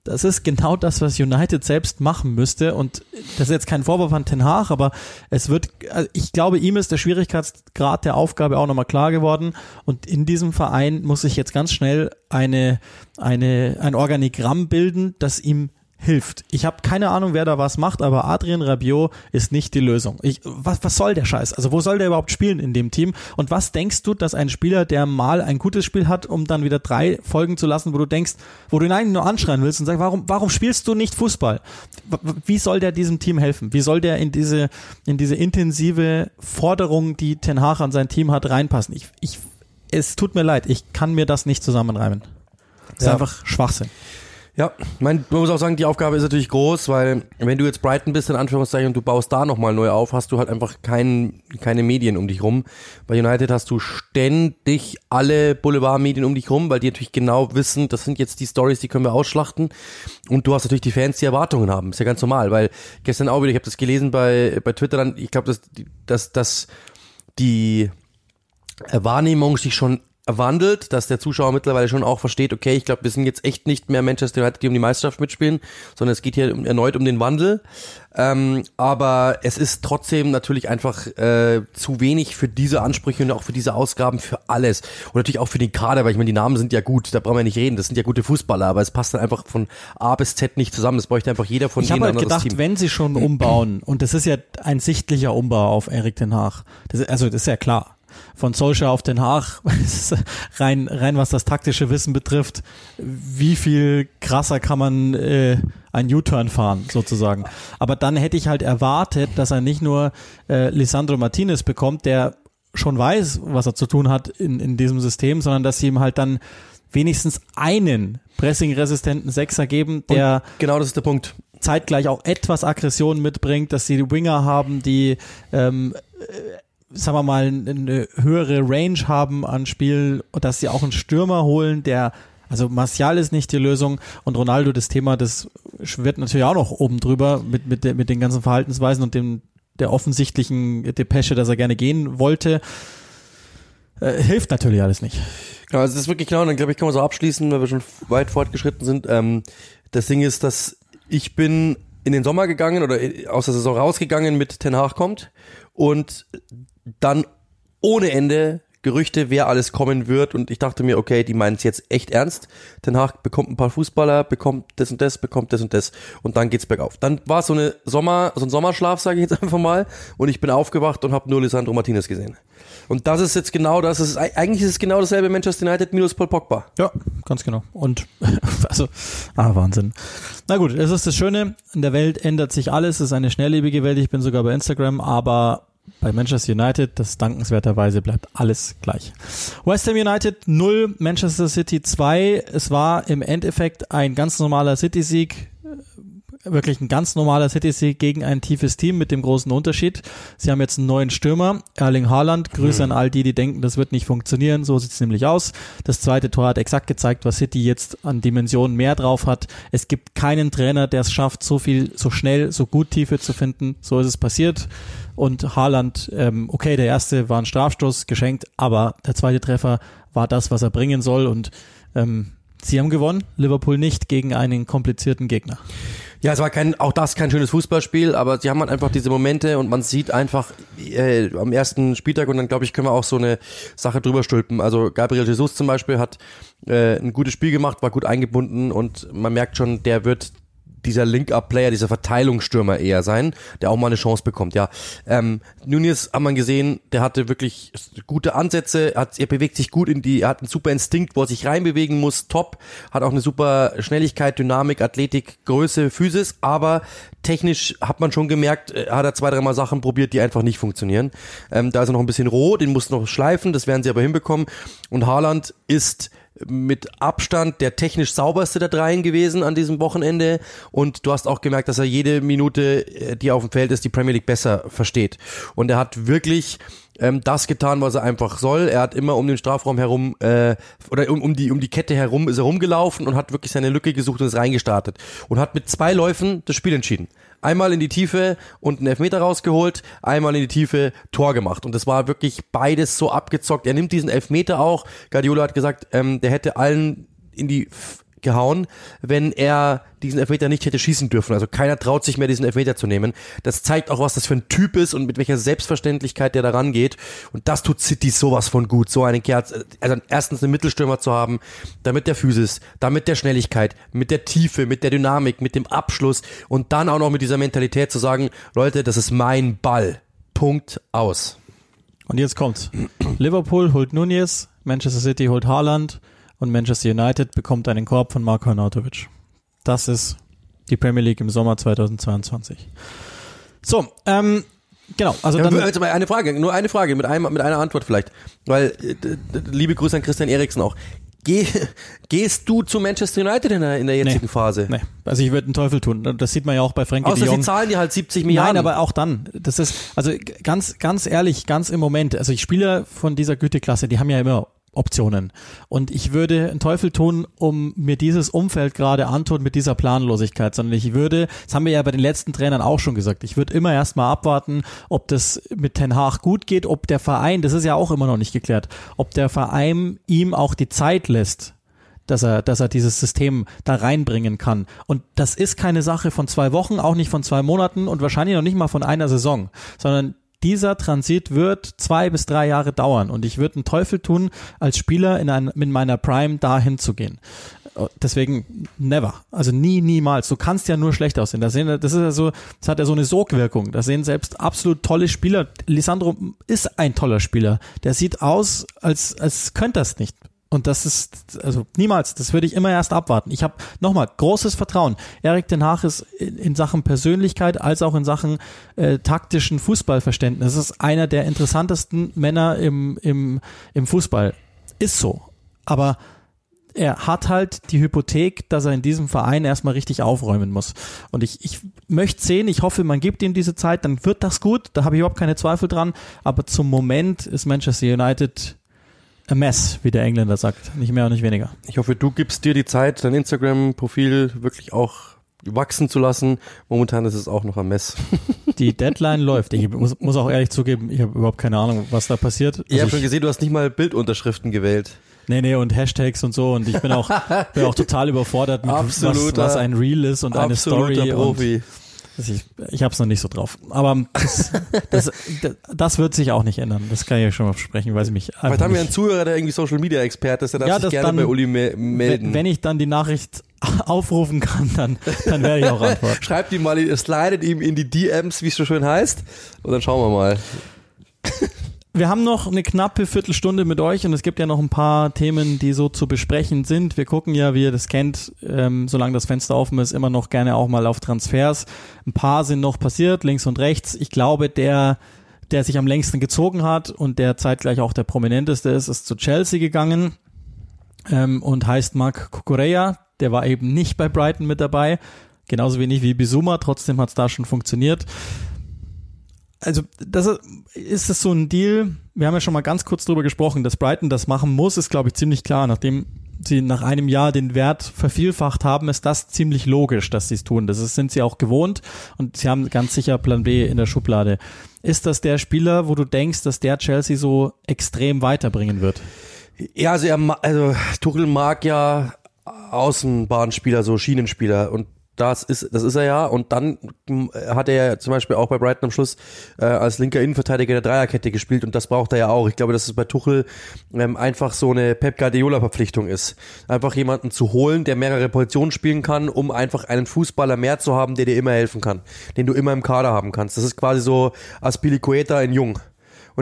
Das ist genau das, was United selbst machen müsste. Und das ist jetzt kein Vorwurf an Ten Hag, aber es wird, also ich glaube, ihm ist der Schwierigkeitsgrad der Aufgabe auch nochmal klar geworden. Und in diesem Verein muss sich jetzt ganz schnell eine, eine, ein Organigramm bilden, das ihm hilft. Ich habe keine Ahnung, wer da was macht, aber Adrian Rabiot ist nicht die Lösung. Ich, was, was soll der Scheiß? Also wo soll der überhaupt spielen in dem Team? Und was denkst du, dass ein Spieler, der mal ein gutes Spiel hat, um dann wieder drei folgen zu lassen, wo du denkst, wo du ihn eigentlich nur anschreien willst und sagst, warum, warum spielst du nicht Fußball? Wie soll der diesem Team helfen? Wie soll der in diese, in diese intensive Forderung, die Ten Hag an sein Team hat, reinpassen? Ich, ich es tut mir leid, ich kann mir das nicht zusammenreimen. Das ist Ja. einfach Schwachsinn. Ja, mein, man muss auch sagen, die Aufgabe ist natürlich groß, weil wenn du jetzt Brighton bist, in Anführungszeichen, und du baust da nochmal neu auf, hast du halt einfach kein, keine Medien um dich rum. Bei United hast du ständig alle Boulevardmedien um dich rum, weil die natürlich genau wissen, das sind jetzt die Stories, die können wir ausschlachten. Und du hast natürlich die Fans, die Erwartungen haben. Ist ja ganz normal, weil gestern auch wieder, ich habe das gelesen bei, bei Twitter dann, ich glaube, dass, dass, dass die Wahrnehmung sich schon wandelt, dass der Zuschauer mittlerweile schon auch versteht, okay, ich glaube, wir sind jetzt echt nicht mehr Manchester United, die um die Meisterschaft mitspielen, sondern es geht hier erneut um den Wandel. Ähm, aber es ist trotzdem natürlich einfach äh, zu wenig für diese Ansprüche und auch für diese Ausgaben für alles. Und natürlich auch für den Kader, weil ich meine, die Namen sind ja gut, da brauchen wir nicht reden, das sind ja gute Fußballer, aber es passt dann einfach von A bis Z nicht zusammen. Das bräuchte einfach jeder von Ich denen habe halt gedacht, Team. wenn sie schon umbauen, und das ist ja ein sichtlicher Umbau auf Erik Den Haag, das also das ist ja klar. Von Solskjaer auf Den Haag, rein, rein was das taktische Wissen betrifft, wie viel krasser kann man äh, einen U-Turn fahren, sozusagen. Aber dann hätte ich halt erwartet, dass er nicht nur äh, Lisandro Martinez bekommt, der schon weiß, was er zu tun hat in, in diesem System, sondern dass sie ihm halt dann wenigstens einen pressing-resistenten Sechser geben, der Genau, das ist der Punkt. zeitgleich auch etwas Aggression mitbringt, dass sie die Winger haben, die, ähm, äh, sagen wir mal, eine höhere Range haben an Spiel dass sie auch einen Stürmer holen, der also Martial ist nicht die Lösung und Ronaldo das Thema, das wird natürlich auch noch oben drüber mit, mit, mit den ganzen Verhaltensweisen und dem der offensichtlichen Depesche, dass er gerne gehen wollte. Äh, hilft natürlich alles nicht. Genau, also das ist wirklich genau, und dann glaube ich, kann man so abschließen, weil wir schon weit fortgeschritten sind. Ähm, das Ding ist, dass ich bin in den Sommer gegangen oder aus der Saison rausgegangen mit Ten Hag kommt und dann ohne Ende Gerüchte, wer alles kommen wird und ich dachte mir, okay, die meinen es jetzt echt ernst. Ten Hag bekommt ein paar Fußballer, bekommt das und das, bekommt das und das und dann geht's bergauf. Dann war so eine Sommer, so ein Sommerschlaf, sage ich jetzt einfach mal, und ich bin aufgewacht und habe nur Lisandro Martinez gesehen. Und das ist jetzt genau das, ist, eigentlich ist es genau dasselbe Manchester United minus Paul Pogba. Ja, ganz genau. Und also, ah, Wahnsinn. Na gut, es ist das Schöne, in der Welt ändert sich alles, es ist eine schnelllebige Welt, ich bin sogar bei Instagram, aber bei Manchester United, das dankenswerterweise bleibt alles gleich. West Ham United 0, Manchester City 2. Es war im Endeffekt ein ganz normaler City-Sieg, wirklich ein ganz normaler City-Sieg gegen ein tiefes Team mit dem großen Unterschied. Sie haben jetzt einen neuen Stürmer, Erling Haaland. Grüße an all die, die denken, das wird nicht funktionieren. So sieht's nämlich aus. Das zweite Tor hat exakt gezeigt, was City jetzt an Dimensionen mehr drauf hat. Es gibt keinen Trainer, der es schafft, so viel, so schnell, so gut Tiefe zu finden. So ist es passiert. Und Haaland, ähm, okay, der erste war ein Strafstoß geschenkt, aber der zweite Treffer war das, was er bringen soll. Und ähm, sie haben gewonnen, Liverpool nicht gegen einen komplizierten Gegner. Ja, es war kein, auch das kein schönes Fußballspiel, aber sie haben halt einfach diese Momente und man sieht einfach äh, am ersten Spieltag und dann glaube ich können wir auch so eine Sache drüber stülpen. Also Gabriel Jesus zum Beispiel hat äh, ein gutes Spiel gemacht, war gut eingebunden und man merkt schon, der wird dieser Link-Up-Player, dieser Verteilungsstürmer eher sein, der auch mal eine Chance bekommt, ja. Ähm, Nunez hat man gesehen, der hatte wirklich gute Ansätze, hat, er bewegt sich gut in die, er hat einen super Instinkt, wo er sich reinbewegen muss, top, hat auch eine super Schnelligkeit, Dynamik, Athletik, Größe, Physis, aber technisch hat man schon gemerkt, äh, hat er zwei, dreimal Sachen probiert, die einfach nicht funktionieren. Ähm, da ist er noch ein bisschen roh, den muss noch schleifen, das werden sie aber hinbekommen. Und Haaland ist mit Abstand der technisch sauberste der dreien gewesen an diesem Wochenende und du hast auch gemerkt, dass er jede Minute, äh, die auf dem Feld ist, die Premier League besser versteht. Und er hat wirklich ähm, das getan, was er einfach soll. Er hat immer um den Strafraum herum äh, oder um, um die um die Kette herum ist er rumgelaufen und hat wirklich seine Lücke gesucht und ist reingestartet und hat mit zwei Läufen das Spiel entschieden. Einmal in die Tiefe und einen Elfmeter rausgeholt, einmal in die Tiefe Tor gemacht. Und das war wirklich beides so abgezockt. Er nimmt diesen Elfmeter auch. Guardiola hat gesagt, ähm, der hätte allen in die gehauen, wenn er diesen Elfmeter nicht hätte schießen dürfen. Also keiner traut sich mehr, diesen Elfmeter zu nehmen. Das zeigt auch, was das für ein Typ ist und mit welcher Selbstverständlichkeit der da rangeht. Und das tut City sowas von gut, so einen Kerl, also erstens einen Mittelstürmer zu haben, damit der Physis, damit der Schnelligkeit, mit der Tiefe, mit der Dynamik, mit dem Abschluss und dann auch noch mit dieser Mentalität zu sagen, Leute, das ist mein Ball. Punkt aus. Und jetzt kommt's. Liverpool holt Nunez, Manchester City holt Haaland und Manchester United bekommt einen Korb von Marko Arnautovic. Das ist die Premier League im Sommer 2022. So, ähm, Genau, also dann, jetzt mal eine Frage, nur eine Frage mit einem mit einer Antwort vielleicht, weil äh, liebe Grüße an Christian Eriksen auch. Geh, gehst du zu Manchester United in der, in der jetzigen Phase? nee, also ich würde einen Teufel tun. Das sieht man ja auch bei Frankie de Außer sie Jong. zahlen dir halt 70 Milliarden. Nein, aber auch dann. Das ist, also ganz, ganz ehrlich, ganz im Moment. Also ich Spieler von dieser Güteklasse, die haben ja immer Optionen. Und ich würde einen Teufel tun, um mir dieses Umfeld gerade antun mit dieser Planlosigkeit, sondern ich würde, das haben wir ja bei den letzten Trainern auch schon gesagt, ich würde immer erstmal abwarten, ob das mit Ten Hag gut geht, ob der Verein, das ist ja auch immer noch nicht geklärt, ob der Verein ihm auch die Zeit lässt, dass er, dass er dieses System da reinbringen kann. Und das ist keine Sache von zwei Wochen, auch nicht von zwei Monaten und wahrscheinlich noch nicht mal von einer Saison, sondern dieser Transit wird zwei bis drei Jahre dauern und ich würde einen Teufel tun, als Spieler in, ein, in meiner Prime dahin zu gehen. Deswegen never. Also nie, niemals. Du kannst ja nur schlecht aussehen. Das, sehen, das ist ja so, das hat ja so eine Sogwirkung. Da sehen selbst absolut tolle Spieler. Lisandro ist ein toller Spieler. Der sieht aus, als, als könnte das nicht. Und das ist, also niemals, das würde ich immer erst abwarten. Ich habe nochmal großes Vertrauen. Erik Den Haag ist in, in Sachen Persönlichkeit als auch in Sachen äh, taktischen Fußballverständnis. Das ist einer der interessantesten Männer im, im, im Fußball. Ist so. Aber er hat halt die Hypothek, dass er in diesem Verein erstmal richtig aufräumen muss. Und ich, ich möchte sehen, ich hoffe, man gibt ihm diese Zeit, dann wird das gut, da habe ich überhaupt keine Zweifel dran. Aber zum Moment ist Manchester United a mess, wie der Engländer sagt. Nicht mehr und nicht weniger. Ich hoffe, du gibst dir die Zeit, dein Instagram-Profil wirklich auch wachsen zu lassen. Momentan ist es auch noch ein Mess. Die Deadline läuft. Ich muss, muss auch ehrlich zugeben, ich habe überhaupt keine Ahnung, was da passiert. ich Also habe schon gesehen, du hast nicht mal Bildunterschriften gewählt. Nee, nee, und Hashtags und so. Und ich bin auch, bin auch total überfordert, mit was, Absoluter- was ein Reel ist und eine Story. Und Profi. Also ich ich habe es noch nicht so drauf. Aber das, das, das wird sich auch nicht ändern. Das kann ich ja schon mal versprechen, weil sie mich Vielleicht haben wir einen Zuhörer, der irgendwie Social Media Experte ist, der darf Ja, sich gerne dann- bei Uli me melden. wenn, wenn ich dann die Nachricht aufrufen kann, dann, dann werde ich auch antworten. Schreibt ihm mal, slidet ihm in die DMs, wie es so schön heißt, und dann schauen wir mal. Wir haben noch eine knappe Viertelstunde mit euch und es gibt ja noch ein paar Themen, die so zu besprechen sind. Wir gucken ja, wie ihr das kennt, ähm, solange das Fenster offen ist, immer noch gerne auch mal auf Transfers. Ein paar sind noch passiert, links und rechts. Ich glaube, der, der sich am längsten gezogen hat und der zeitgleich auch der prominenteste ist, ist zu Chelsea gegangen ähm, und heißt Marc Cucurella. Der war eben nicht bei Brighton mit dabei, genauso wenig wie Bisuma, trotzdem hat es da schon funktioniert also das ist, es so ein Deal, wir haben ja schon mal ganz kurz drüber gesprochen, dass Brighton das machen muss, ist glaube ich ziemlich klar, nachdem sie nach einem Jahr den Wert vervielfacht haben, ist das ziemlich logisch, dass sie es tun. Das sind sie auch gewohnt und sie haben ganz sicher Plan B in der Schublade. Ist das der Spieler, wo du denkst, dass der Chelsea so extrem weiterbringen wird? Ja, also, er, also Tuchel mag ja Außenbahnspieler, so Schienenspieler und das ist, das ist er ja. Und dann mm, hat er ja zum Beispiel auch bei Brighton am Schluss äh, als linker Innenverteidiger der Dreierkette gespielt und das braucht er ja auch. Ich glaube, dass es bei Tuchel ähm, einfach so eine Pep Guardiola-Verpflichtung ist. Einfach jemanden zu holen, der mehrere Positionen spielen kann, um einfach einen Fußballer mehr zu haben, der dir immer helfen kann, den du immer im Kader haben kannst. Das ist quasi so Aspilicueta in Jung.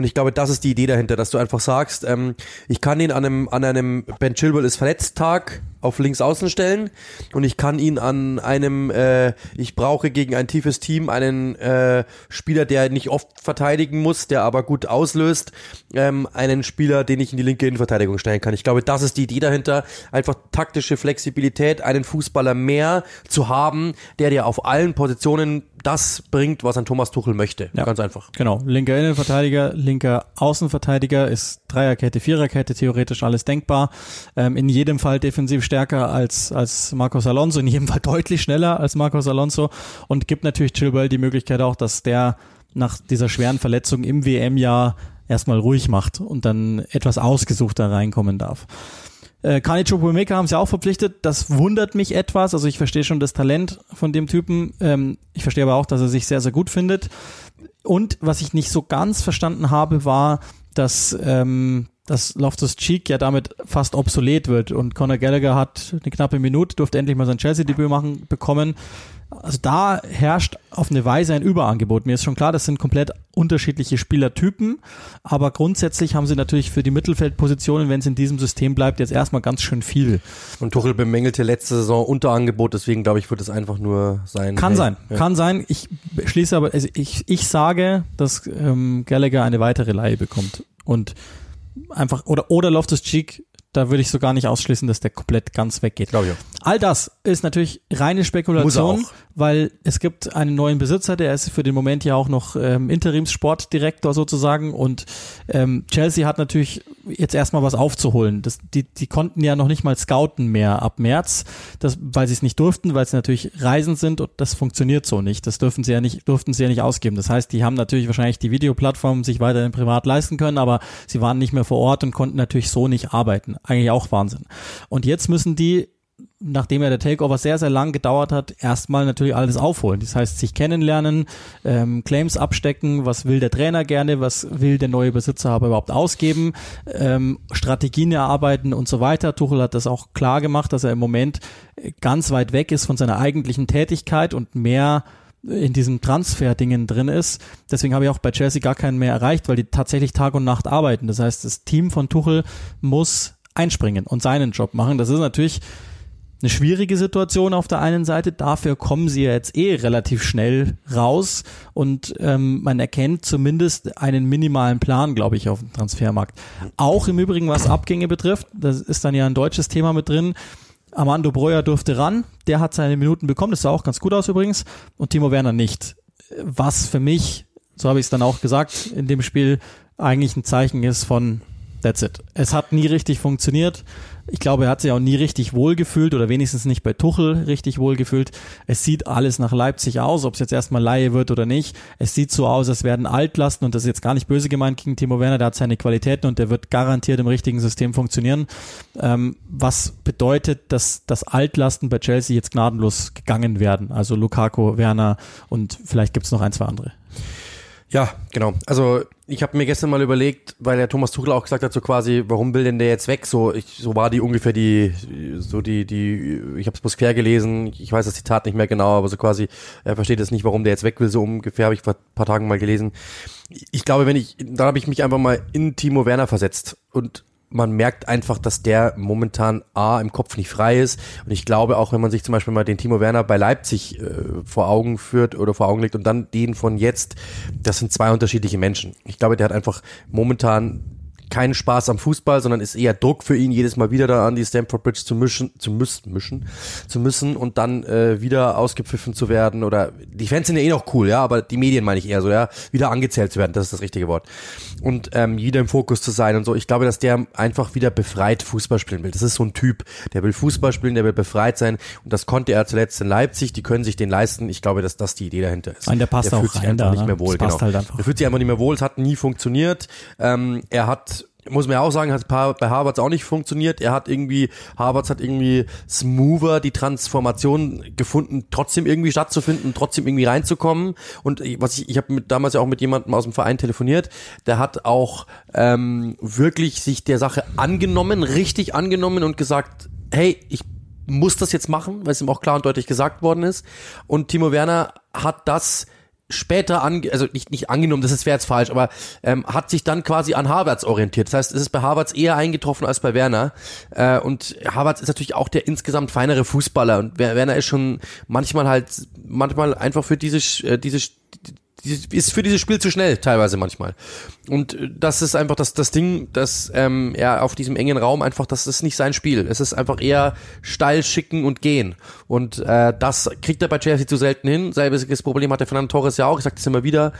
Und ich glaube, das ist die Idee dahinter, dass du einfach sagst, ähm, ich kann ihn an einem, an einem Ben Chilwell ist verletzt Tag auf links außen stellen und ich kann ihn an einem, äh, ich brauche gegen ein tiefes Team einen äh, Spieler, der nicht oft verteidigen muss, der aber gut auslöst, ähm, einen Spieler, den ich in die linke Innenverteidigung stellen kann. Ich glaube, das ist die Idee dahinter, einfach taktische Flexibilität, einen Fußballer mehr zu haben, der dir auf allen Positionen das bringt, was ein Thomas Tuchel möchte. Ja. Ganz einfach. Genau, linker Innenverteidiger, linker Außenverteidiger ist Dreierkette, Viererkette, theoretisch alles denkbar. Ähm, in jedem Fall defensiv stärker als, als Marcos Alonso, in jedem Fall deutlich schneller als Marcos Alonso und gibt natürlich Chilwell die Möglichkeit auch, dass der nach dieser schweren Verletzung im WM-Jahr erstmal ruhig macht und dann etwas ausgesuchter reinkommen darf. Äh, Chukwuemeka haben sie auch verpflichtet. Das wundert mich etwas. Also ich verstehe schon das Talent von dem Typen. Ähm, ich verstehe aber auch, dass er sich sehr, sehr gut findet. Und was ich nicht so ganz verstanden habe, war, dass, ähm, dass Loftus Cheek ja damit fast obsolet wird. Und Conor Gallagher hat eine knappe Minute, durfte endlich mal sein Chelsea-Debüt machen, bekommen. Also da herrscht auf eine Weise ein Überangebot. Mir ist schon klar, das sind komplett unterschiedliche Spielertypen, aber grundsätzlich haben sie natürlich für die Mittelfeldpositionen, wenn es in diesem System bleibt, jetzt erstmal ganz schön viel. Und Tuchel bemängelte letzte Saison Unterangebot, deswegen glaube ich, wird es einfach nur sein. Kann hey, sein, ja. kann sein. Ich schließe aber, also ich, ich sage, dass ähm, Gallagher eine weitere Leihe bekommt und einfach oder oder Loftus Cheek da würde ich sogar nicht ausschließen, dass der komplett ganz weggeht. All das ist natürlich reine Spekulation, weil es gibt einen neuen Besitzer, der ist für den Moment ja auch noch ähm, Interimssportdirektor sozusagen und ähm, Chelsea hat natürlich jetzt erstmal was aufzuholen. Das, die, die konnten ja noch nicht mal scouten mehr ab März, das, weil sie es nicht durften, weil sie natürlich reisend sind und das funktioniert so nicht. Das dürfen sie ja nicht, durften sie ja nicht ausgeben. Das heißt, die haben natürlich wahrscheinlich die Videoplattform sich weiterhin privat leisten können, aber sie waren nicht mehr vor Ort und konnten natürlich so nicht arbeiten. Eigentlich auch Wahnsinn. Und jetzt müssen die nachdem ja der Takeover sehr, sehr lang gedauert hat, erstmal natürlich alles aufholen. Das heißt, sich kennenlernen, ähm, Claims abstecken, was will der Trainer gerne, was will der neue Besitzer aber überhaupt ausgeben, ähm, Strategien erarbeiten und so weiter. Tuchel hat das auch klar gemacht, dass er im Moment ganz weit weg ist von seiner eigentlichen Tätigkeit und mehr in diesem Transfer-Dingen drin ist. Deswegen habe ich auch bei Chelsea gar keinen mehr erreicht, weil die tatsächlich Tag und Nacht arbeiten. Das heißt, das Team von Tuchel muss einspringen und seinen Job machen. Das ist natürlich eine schwierige Situation auf der einen Seite. Dafür kommen sie ja jetzt eh relativ schnell raus und ähm, man erkennt zumindest einen minimalen Plan, glaube ich, auf dem Transfermarkt. Auch im Übrigen, was Abgänge betrifft, das ist dann ja ein deutsches Thema mit drin. Armando Breuer durfte ran, der hat seine Minuten bekommen, das sah auch ganz gut aus übrigens, und Timo Werner nicht. Was für mich, so habe ich es dann auch gesagt, in dem Spiel eigentlich ein Zeichen ist von That's it. Es hat nie richtig funktioniert. Ich glaube, er hat sich auch nie richtig wohlgefühlt oder wenigstens nicht bei Tuchel richtig wohlgefühlt. Es sieht alles nach Leipzig aus, ob es jetzt erstmal Laie wird oder nicht. Es sieht so aus, als werden Altlasten und das ist jetzt gar nicht böse gemeint gegen Timo Werner, der hat seine Qualitäten und der wird garantiert im richtigen System funktionieren. Ähm, was bedeutet, dass, dass Altlasten bei Chelsea jetzt gnadenlos gegangen werden. Also Lukaku, Werner und vielleicht gibt es noch ein, zwei andere. Ja, genau. Also ich habe mir gestern mal überlegt, weil der Thomas Tuchel auch gesagt hat, so quasi, warum will denn der jetzt weg? So, ich, so war die ungefähr die, so die, die, ich habe es bloß quer gelesen, ich weiß das Zitat nicht mehr genau, aber so quasi, er versteht es nicht, warum der jetzt weg will, so ungefähr habe ich vor paar Tagen mal gelesen. Ich glaube, wenn ich, da habe ich mich einfach mal in Timo Werner versetzt und man merkt einfach, dass der momentan A im Kopf nicht frei ist. Und ich glaube auch, wenn man sich zum Beispiel mal den Timo Werner bei Leipzig äh, vor Augen führt oder vor Augen legt und dann den von jetzt, das sind zwei unterschiedliche Menschen. Ich glaube, der hat einfach momentan keinen Spaß am Fußball, sondern ist eher Druck für ihn, jedes Mal wieder da an die Stamford Bridge zu mischen, zu müssen, mischen, zu müssen und dann äh, wieder ausgepfiffen zu werden oder die Fans sind ja eh noch cool, ja, aber die Medien meine ich eher so, ja, wieder angezählt zu werden, das ist das richtige Wort und ähm, wieder im Fokus zu sein und so. Ich glaube, dass der einfach wieder befreit Fußball spielen will. Das ist so ein Typ, der will Fußball spielen, der will befreit sein und das konnte er zuletzt in Leipzig. Die können sich den leisten. Ich glaube, dass das die Idee dahinter ist. Nein, der passt der fühlt auch sich rein einfach da, nicht ne? mehr wohl. Genau. halt einfach. Er fühlt sich einfach nicht mehr wohl. Es hat nie funktioniert. Ähm, er hat muss man ja auch sagen, hat bei Harvards auch nicht funktioniert. Er hat irgendwie, Harvards hat irgendwie smoother die Transformation gefunden, trotzdem irgendwie stattzufinden, trotzdem irgendwie reinzukommen. Und was ich, ich habe damals ja auch mit jemandem aus dem Verein telefoniert, der hat auch ähm, wirklich sich der Sache angenommen, richtig angenommen und gesagt, hey, ich muss das jetzt machen, weil es ihm auch klar und deutlich gesagt worden ist. Und Timo Werner hat das später ange also nicht nicht angenommen, das wäre jetzt falsch, aber ähm, hat sich dann quasi an Harvards orientiert. Das heißt, es ist bei Harvards eher eingetroffen als bei Werner. Äh, und Harvards ist natürlich auch der insgesamt feinere Fußballer und Werner ist schon manchmal halt manchmal einfach für diese äh, diese ist für dieses Spiel zu schnell, teilweise manchmal. Und äh, das ist einfach das, das Ding, dass ähm, er auf diesem engen Raum einfach, das ist nicht sein Spiel. Es ist einfach eher steil schicken und gehen. Und äh, das kriegt er bei Chelsea zu selten hin. Selbiges Problem hat der Fernando Torres ja auch, ich sage das immer wieder.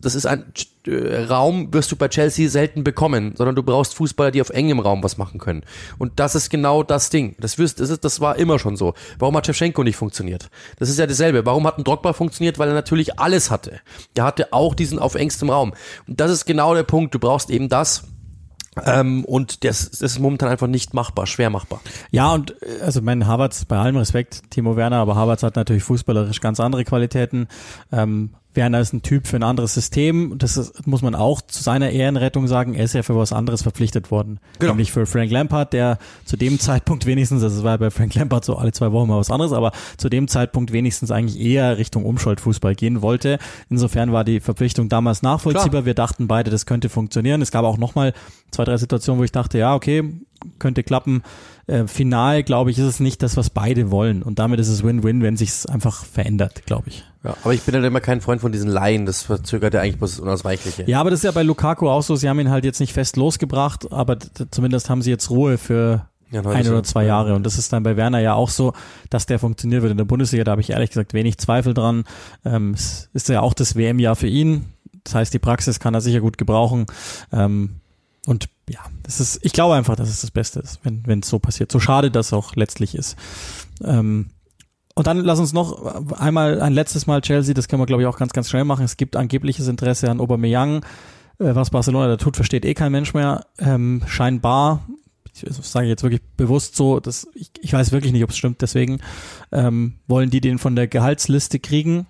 Das ist ein äh, Raum, wirst du bei Chelsea selten bekommen, sondern du brauchst Fußballer, die auf engem Raum was machen können. Und das ist genau das Ding. Das, wirst, das, ist, das war immer schon so. Warum hat Shevchenko nicht funktioniert? Das ist ja dasselbe. Warum hat ein Drogba funktioniert? Weil er natürlich alles hatte. Der hatte auch diesen auf engstem Raum. Und das ist genau der Punkt. Du brauchst eben das. Ähm, und das, das ist momentan einfach nicht machbar, schwer machbar. Ja, und äh, also mein Havertz, bei allem Respekt, Timo Werner, aber Havertz hat natürlich fußballerisch ganz andere Qualitäten. Ähm, Werner ist ein Typ für ein anderes System. Das ist, muss man auch zu seiner Ehrenrettung sagen. Er ist ja für was anderes verpflichtet worden. Genau. Nämlich für Frank Lampard, der zu dem Zeitpunkt wenigstens, also es war bei Frank Lampard so alle zwei Wochen mal was anderes, aber zu dem Zeitpunkt wenigstens eigentlich eher Richtung Umschaltfußball gehen wollte. Insofern war die Verpflichtung damals nachvollziehbar. Klar. Wir dachten beide, das könnte funktionieren. Es gab auch nochmal zwei, drei Situationen, wo ich dachte, ja, okay, könnte klappen. Äh, final, glaube ich, ist es nicht das, was beide wollen. Und damit ist es Win-Win, wenn sich einfach verändert, glaube ich. Ja, aber ich bin halt immer kein Freund von diesen Laien. Das verzögert ja eigentlich bloß das Unausweichliche. Ja, aber das ist ja bei Lukaku auch so. Sie haben ihn halt jetzt nicht fest losgebracht, aber zumindest haben sie jetzt Ruhe für ja, ein oder zwei Jahre. Und das ist dann bei Werner ja auch so, dass der funktioniert wird in der Bundesliga. Da habe ich ehrlich gesagt wenig Zweifel dran. Ähm, es ist ja auch das WM-Jahr für ihn. Das heißt, die Praxis kann er sicher gut gebrauchen. Ähm, und ja, das ist, ich glaube einfach, dass es das Beste ist, wenn es so passiert. So schade das auch letztlich ist. Ähm, und dann lass uns noch einmal ein letztes Mal Chelsea, das können wir glaube ich auch ganz, ganz schnell machen. Es gibt angebliches Interesse an Aubameyang. Äh, was Barcelona da tut, versteht eh kein Mensch mehr. Ähm, scheinbar, ich sage jetzt wirklich bewusst so, dass ich, ich weiß wirklich nicht, ob es stimmt, deswegen ähm, wollen die den von der Gehaltsliste kriegen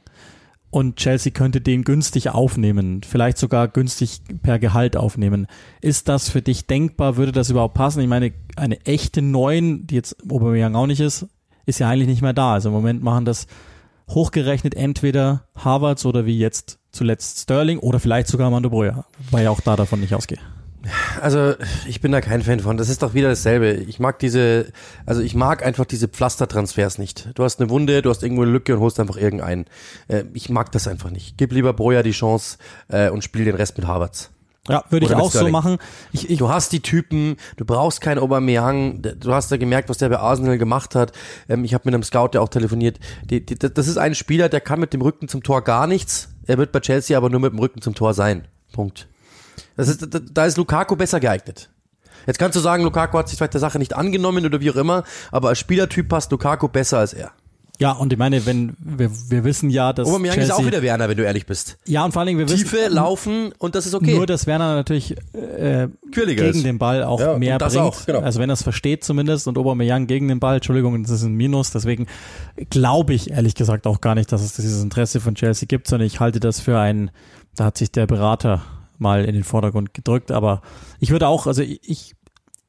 und Chelsea könnte den günstig aufnehmen, vielleicht sogar günstig per Gehalt aufnehmen. Ist das für dich denkbar? Würde das überhaupt passen? Ich meine, eine echte Neun, die jetzt Aubameyang auch nicht ist, ist ja eigentlich nicht mehr da. Also im Moment machen das hochgerechnet entweder Harvards oder wie jetzt zuletzt Sterling oder vielleicht sogar Mando Breuer, weil ich auch da davon nicht ausgehe. Also ich bin da kein Fan von. Das ist doch wieder dasselbe. Ich mag diese, also ich mag einfach diese Pflastertransfers nicht. Du hast eine Wunde, du hast irgendwo eine Lücke und holst einfach irgendeinen. Äh, ich mag das einfach nicht. Gib lieber Broja die Chance äh, und spiel den Rest mit Harvards. Ja, würde ich auch so machen. Ich, ich, du hast die Typen, du brauchst keinen Aubameyang, du hast ja gemerkt, was der bei Arsenal gemacht hat. Ähm, ich habe mit einem Scout, der auch telefoniert. Die, die, das ist ein Spieler, der kann mit dem Rücken zum Tor gar nichts. Er wird bei Chelsea aber nur mit dem Rücken zum Tor sein. Punkt. Das ist, da ist Lukaku besser geeignet. Jetzt kannst du sagen, Lukaku hat sich vielleicht der Sache nicht angenommen oder wie auch immer, aber als Spielertyp passt Lukaku besser als er. Ja, und ich meine, wenn wir, wir wissen ja, dass Aubameyang Chelsea, ist auch wieder Werner, wenn du ehrlich bist. Ja, und vor allen Dingen wir Tiefe, wissen laufen und das ist okay. Nur dass Werner natürlich äh, gegen ist. den Ball auch ja, mehr bringt. Auch, genau. Also wenn er es versteht zumindest und Aubameyang gegen den Ball, Entschuldigung, das ist ein Minus, deswegen glaube ich ehrlich gesagt auch gar nicht, dass es dieses Interesse von Chelsea gibt, sondern ich halte das für ein da hat sich der Berater mal in den Vordergrund gedrückt. Aber ich würde auch, also ich,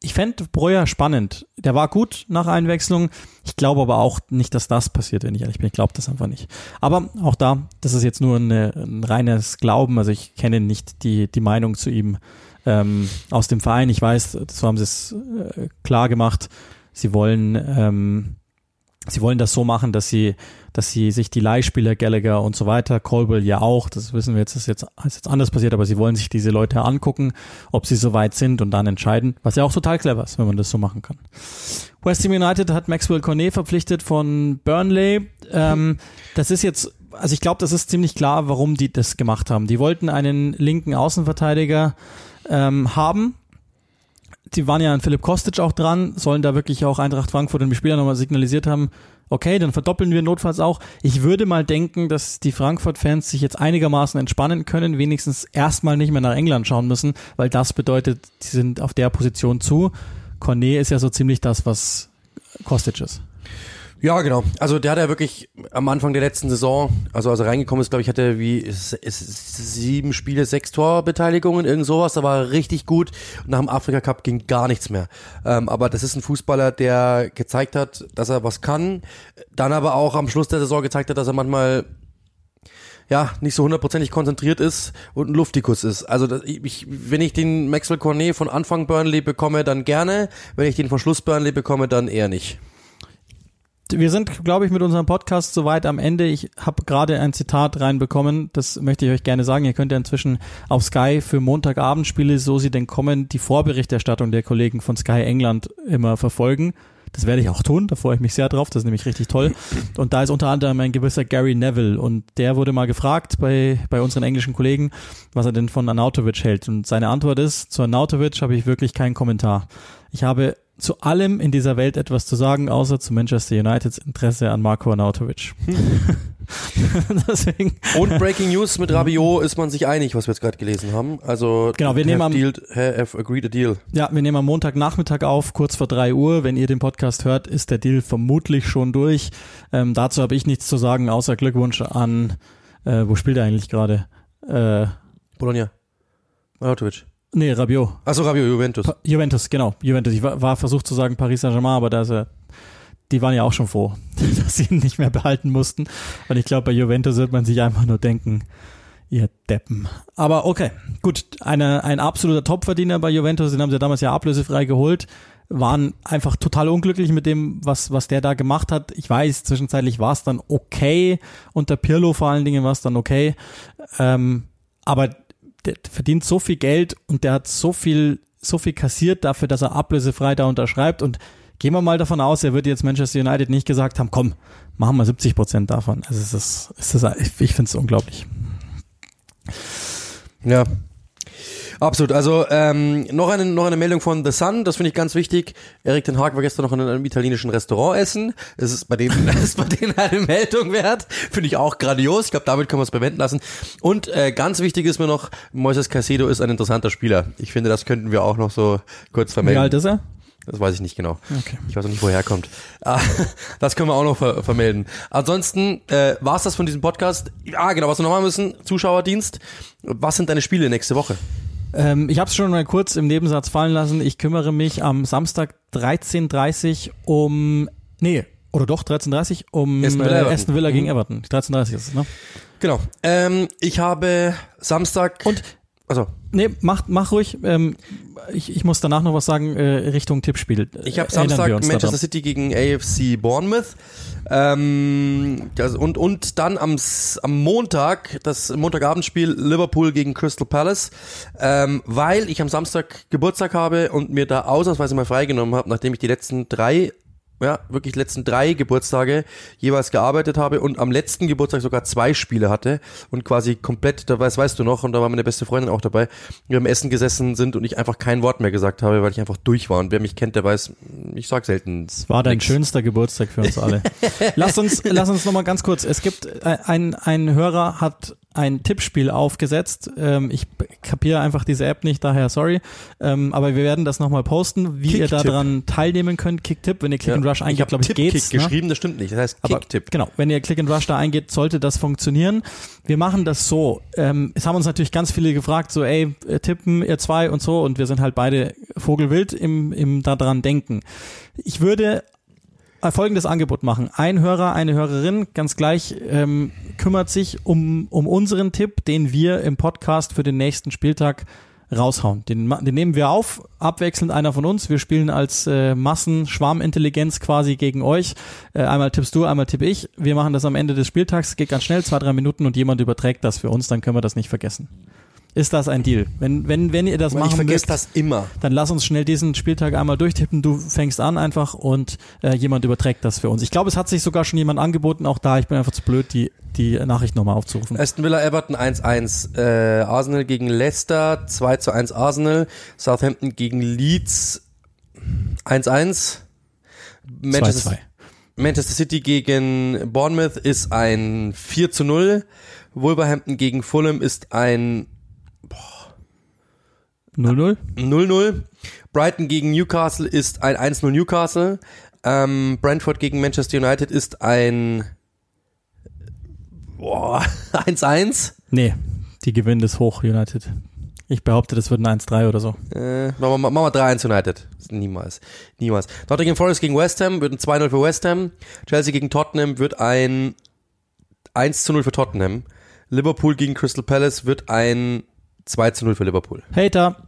ich fände Breuer spannend. Der war gut nach Einwechslung. Ich glaube aber auch nicht, dass das passiert, wenn ich ehrlich bin. Ich glaube das einfach nicht. Aber auch da, das ist jetzt nur eine, ein reines Glauben. Also ich kenne nicht die, die Meinung zu ihm ähm, aus dem Verein. Ich weiß, so haben sie es äh, klar gemacht. Sie wollen, ähm, sie wollen das so machen, dass sie dass sie sich die Leihspieler Gallagher und so weiter, Colwell ja auch, das wissen wir jetzt, ist jetzt, ist jetzt anders passiert, aber sie wollen sich diese Leute angucken, ob sie so weit sind und dann entscheiden, was ja auch total clever ist, wenn man das so machen kann. West Ham United hat Maxwell Cornet verpflichtet von Burnley. Ähm, das ist jetzt, also ich glaube, das ist ziemlich klar, warum die das gemacht haben. Die wollten einen linken Außenverteidiger ähm, haben, die waren ja an Philipp Kostic auch dran, sollen da wirklich auch Eintracht Frankfurt und die Spieler nochmal signalisiert haben, okay, dann verdoppeln wir notfalls auch. Ich würde mal denken, dass die Frankfurt-Fans sich jetzt einigermaßen entspannen können, wenigstens erstmal nicht mehr nach England schauen müssen, weil das bedeutet, sie sind auf der Position zu. Cornet ist ja so ziemlich das, was Kostic ist. Ja, genau. Also der hat ja wirklich am Anfang der letzten Saison, also als er reingekommen ist, glaube ich, hatte er wie ist, ist sieben Spiele, sechs Torbeteiligungen, irgend sowas. Da war er richtig gut. Nach dem Afrika Cup ging gar nichts mehr. Ähm, aber das ist ein Fußballer, der gezeigt hat, dass er was kann. Dann aber auch am Schluss der Saison gezeigt hat, dass er manchmal ja, nicht so hundertprozentig konzentriert ist und ein Luftikus ist. Also ich, wenn ich den Maxwell Cornet von Anfang Burnley bekomme, dann gerne. Wenn ich den von Schluss Burnley bekomme, dann eher nicht wir sind, glaube ich, mit unserem Podcast soweit am Ende. Ich habe gerade ein Zitat reinbekommen, das möchte ich euch gerne sagen. Ihr könnt ja inzwischen auf Sky für Montagabendspiele, so sie denn kommen, die Vorberichterstattung der Kollegen von Sky England immer verfolgen. Das werde ich auch tun, da freue ich mich sehr drauf, das ist nämlich richtig toll. Und da ist unter anderem ein gewisser Gary Neville und der wurde mal gefragt bei, bei unseren englischen Kollegen, was er denn von Arnautovic hält. Und seine Antwort ist, zu Arnautovic habe ich wirklich keinen Kommentar. Ich habe zu allem in dieser Welt etwas zu sagen, außer zu Manchester Uniteds Interesse an Marco Arnautovic. Deswegen. Und Breaking News mit Rabiot ist man sich einig, was wir jetzt gerade gelesen haben. Also genau, wir nehmen am, dealed, have agreed a deal. Ja, wir nehmen am Montagnachmittag auf, kurz vor drei Uhr. Wenn ihr den Podcast hört, ist der Deal vermutlich schon durch. Ähm, dazu habe ich nichts zu sagen, außer Glückwunsch an Äh, wo spielt er eigentlich gerade? Äh, Bologna. Arnautovic. Nee, Rabiot. Achso, Rabio, Juventus. Pa Juventus, genau. Juventus. Ich war, war versucht zu sagen Paris Saint-Germain, aber da ist er, die waren ja auch schon froh, dass sie ihn nicht mehr behalten mussten. Und ich glaube, bei Juventus wird man sich einfach nur denken, ihr Deppen. Aber okay, gut. Eine, ein absoluter Topverdiener bei Juventus, den haben sie damals ja ablösefrei geholt. Waren einfach total unglücklich mit dem, was, was der da gemacht hat. Ich weiß, zwischenzeitlich war es dann okay. Unter Pirlo vor allen Dingen war es dann okay. Ähm, aber der verdient so viel Geld und der hat so viel, so viel kassiert dafür, dass er ablösefrei da unterschreibt und gehen wir mal davon aus, er wird jetzt Manchester United nicht gesagt haben, komm, machen wir 70 Prozent davon. Also es ist, es ist, ich finde es unglaublich. Ja. Absolut. Also ähm, noch eine noch eine Meldung von The Sun, das finde ich ganz wichtig. Erik den Haag war gestern noch in einem italienischen Restaurant essen. Es ist bei denen das ist bei denen eine Meldung wert. Finde ich auch grandios. Ich glaube, damit können wir es bewenden lassen. Und äh, ganz wichtig ist mir noch, Moises Caicedo ist ein interessanter Spieler. Ich finde, das könnten wir auch noch so kurz Wie vermelden. alt ist er? Das weiß ich nicht genau. Okay. Ich weiß auch nicht, woher er kommt. Ah, Das können wir auch noch ver vermelden. Ansonsten äh, war es das von diesem Podcast. Ah, genau, was wir noch machen müssen, Zuschauerdienst. Was sind deine Spiele nächste Woche? Ähm, ich habe es schon mal kurz im Nebensatz fallen lassen. Ich kümmere mich am Samstag 13.30 um, nee, oder doch 13.30 um Aston Villa, äh. Aston Villa gegen Mhm. Everton. 13.30 ist es, ne? Genau. Ähm, ich habe Samstag Und also Nee, mach, mach ruhig. Ähm, ich, ich muss danach noch was sagen äh, Richtung Tippspiel. ich habe wir Samstag Manchester daran. City gegen AFC Bournemouth. Ähm, das, und und dann am am Montag das Montagabendspiel Liverpool gegen Crystal Palace, ähm, weil ich am Samstag Geburtstag habe und mir da ausnahmsweise mal freigenommen habe, nachdem ich die letzten drei ja, wirklich letzten drei Geburtstage jeweils gearbeitet habe und am letzten Geburtstag sogar zwei Spiele hatte und quasi komplett, da weiß, weißt du noch, und da war meine beste Freundin auch dabei, wir am Essen gesessen sind und ich einfach kein Wort mehr gesagt habe, weil ich einfach durch war. Und wer mich kennt, der weiß, ich sag selten. Es war dein nix. schönster Geburtstag für uns alle. lass uns, lass uns noch mal ganz kurz. Es gibt äh, ein, ein Hörer hat ein Tippspiel aufgesetzt. Ähm, ich kapiere einfach diese App nicht, daher sorry. Ähm, aber wir werden das nochmal posten, wie ihr daran teilnehmen könnt. Kicktipp, wenn ihr Click and Rush habe glaube ich, Tipp-Kick geht's. Ne? geschrieben, das stimmt nicht. Das heißt Kick-Tipp. genau, wenn ihr Click and Rush da eingeht, sollte das funktionieren. Wir machen das so. Ähm, es haben uns natürlich ganz viele gefragt, so ey, äh, tippen ihr zwei und so und wir sind halt beide vogelwild im, im daran denken. Ich würde folgendes Angebot machen. Ein Hörer, eine Hörerin, ganz gleich, ähm, kümmert sich um, um unseren Tipp, den wir im Podcast für den nächsten Spieltag raushauen. Den, den nehmen wir auf, abwechselnd einer von uns. Wir spielen als äh, Massenschwarmintelligenz quasi gegen euch. Äh, einmal tippst du, einmal tippe ich. Wir machen das am Ende des Spieltags, geht ganz schnell, zwei, drei Minuten und jemand überträgt das für uns, dann können wir das nicht vergessen. Ist das ein Deal? Wenn, wenn, wenn ihr das Aber ich machen vergesse mögt, das immer. dann lass uns schnell diesen Spieltag einmal durchtippen. Du fängst an einfach und äh, jemand überträgt das für uns. Ich glaube, es hat sich sogar schon jemand angeboten, auch da. Ich bin einfach zu blöd, die, die Nachricht nochmal aufzurufen. Aston Villa Everton 1-1, äh, Arsenal gegen Leicester 2 zu 1 Arsenal, Southampton gegen Leeds 1-1, Manchester, 2-2. Manchester City gegen Bournemouth ist ein 4 zu 0, Wolverhampton gegen Fulham ist ein 0-0? 0-0, Brighton gegen Newcastle ist ein 1-0 Newcastle, ähm, Brentford gegen Manchester United ist ein boah, 1-1. Nee, die gewinnen das hoch, United. Ich behaupte, das wird ein 1-3 oder so. Äh, machen wir, machen wir 3-1 United. Niemals. Niemals. Nottingham Forest gegen West Ham wird ein 2-0 für West Ham. Chelsea gegen Tottenham wird ein 1-0 für Tottenham. Liverpool gegen Crystal Palace wird ein 2-0 für Liverpool. Hater.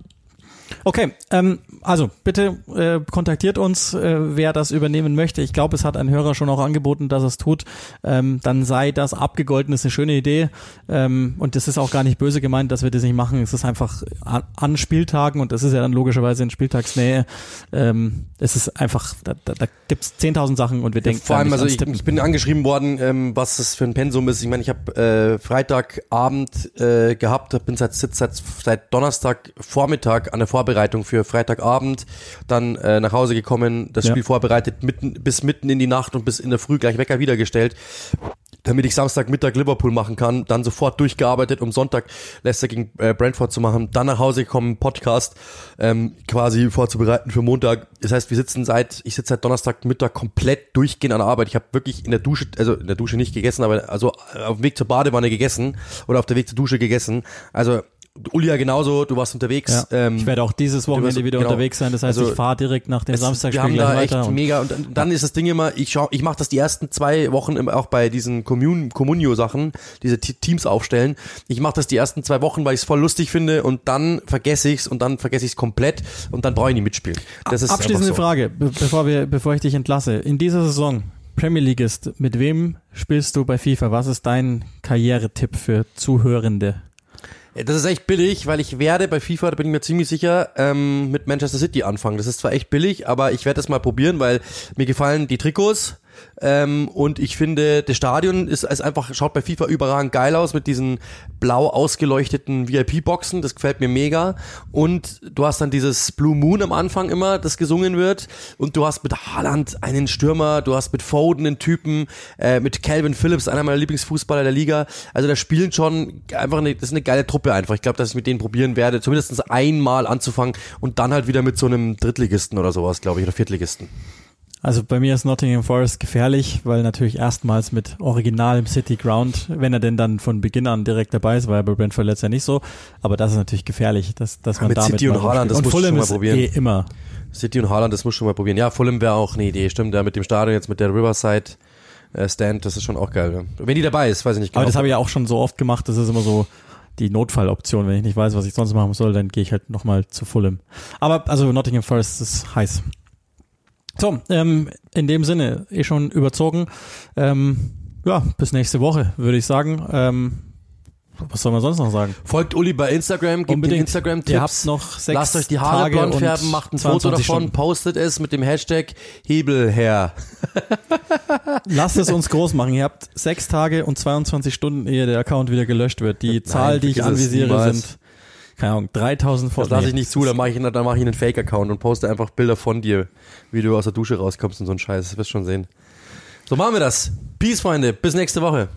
Okay, ähm, also bitte äh, kontaktiert uns, äh, wer das übernehmen möchte. Ich glaube, es hat ein Hörer schon auch angeboten, dass es tut. Ähm, dann sei das abgegolten, ist eine schöne Idee. Ähm, und das ist auch gar nicht böse gemeint, dass wir das nicht machen. Es ist einfach an, an Spieltagen und das ist ja dann logischerweise in Spieltagsnähe. Ähm, es ist einfach, da, da, da gibt es 10.000 Sachen und wir denken Vor allem, also ich, ich bin angeschrieben worden, ähm, was das für ein Pensum ist. Ich meine, ich habe äh, Freitagabend äh, gehabt, bin seit, seit, seit Donnerstag Vormittag an der Vorbereitung für Freitagabend, dann äh, nach Hause gekommen, das Ja. Spiel vorbereitet, mitten, bis mitten in die Nacht und bis in der Früh gleich Wecker wiedergestellt. damit ich Samstagmittag Liverpool machen kann, dann sofort durchgearbeitet, um Sonntag Leicester gegen äh, Brentford zu machen, dann nach Hause gekommen, Podcast ähm, quasi vorzubereiten für Montag. Das heißt, wir sitzen seit, ich sitze seit Donnerstagmittag komplett durchgehend an der Arbeit. Ich habe wirklich in der Dusche, also in der Dusche nicht gegessen, aber also auf dem Weg zur Badewanne gegessen oder auf der Weg zur Dusche gegessen. Also Uli ja genauso, du warst unterwegs. Ja. Ähm, ich werde auch dieses Wochenende warst, wieder genau. unterwegs sein, das heißt, also, ich fahre direkt nach dem Samstagspiel gleich da weiter. Echt mega und dann, dann ist das Ding immer, ich schau, ich mache das die ersten zwei Wochen auch bei diesen Communio-Sachen, diese Teams aufstellen. Ich mache das die ersten zwei Wochen, weil ich es voll lustig finde und dann vergesse ich's und dann vergesse ich's komplett und dann brauche ich nicht mitspielen. Das ist Abschließende so. Frage, bevor wir, bevor ich dich entlasse. In dieser Saison, Premier League ist, mit wem spielst du bei FIFA? Was ist dein Karrieretipp für Zuhörende? Das ist echt billig, weil ich werde bei FIFA, da bin ich mir ziemlich sicher, ähm, mit Manchester City anfangen. Das ist zwar echt billig, aber ich werde das mal probieren, weil mir gefallen die Trikots, ähm, und ich finde, das Stadion ist, ist einfach, schaut bei FIFA überragend geil aus mit diesen blau ausgeleuchteten VIP-Boxen. Das gefällt mir mega. Und du hast dann dieses Blue Moon am Anfang immer, das gesungen wird. Und du hast mit Haaland einen Stürmer, du hast mit Foden einen Typen, äh, mit Calvin Phillips, einer meiner Lieblingsfußballer der Liga. Also da spielen schon einfach eine, das ist eine geile Truppe einfach. Ich glaube, dass ich mit denen probieren werde, zumindest einmal anzufangen und dann halt wieder mit so einem Drittligisten oder sowas, glaube ich, oder Viertligisten. Also bei mir ist Nottingham Forest gefährlich, weil natürlich erstmals mit originalem City Ground, wenn er denn dann von Beginn an direkt dabei ist, war er bei Brentford letztes Jahr nicht so, aber das ist natürlich gefährlich, dass, dass man mit damit City und Haaland, das und muss schon mal probieren. Eh immer. City und Haaland, das muss schon mal probieren. Ja, Fulham wäre auch eine Idee, stimmt, ja, mit dem Stadion jetzt mit der Riverside äh, Stand, das ist schon auch geil. Ja. Wenn die dabei ist, weiß ich nicht genau. Aber das habe ich ja auch schon so oft gemacht, das ist immer so die Notfalloption, wenn ich nicht weiß, was ich sonst machen soll, dann gehe ich halt nochmal zu Fulham. Aber also Nottingham Forest ist heiß. So, ähm, in dem Sinne, eh schon überzogen. Ähm, ja, bis nächste Woche, würde ich sagen. Ähm, was soll man sonst noch sagen? Folgt Uli bei Instagram, gebt Unbedingt. Instagram-Tipps. Ihr habt noch sechs Lasst euch die Haare Tage blond färben, macht ein Foto davon, Stunden. postet es mit dem Hashtag Hebelherr. Lasst es uns groß machen. Ihr habt sechs Tage und 22 Stunden, ehe der Account wieder gelöscht wird. Die Zahl, die ich anvisiere, sind keine Ahnung, 3000 Fotos. Das lasse ich nicht zu, dann mache ich, dann mach ich einen Fake-Account und poste einfach Bilder von dir, wie du aus der Dusche rauskommst und so ein Scheiß. Das wirst du schon sehen. So machen wir das. Peace, Freunde. Bis nächste Woche.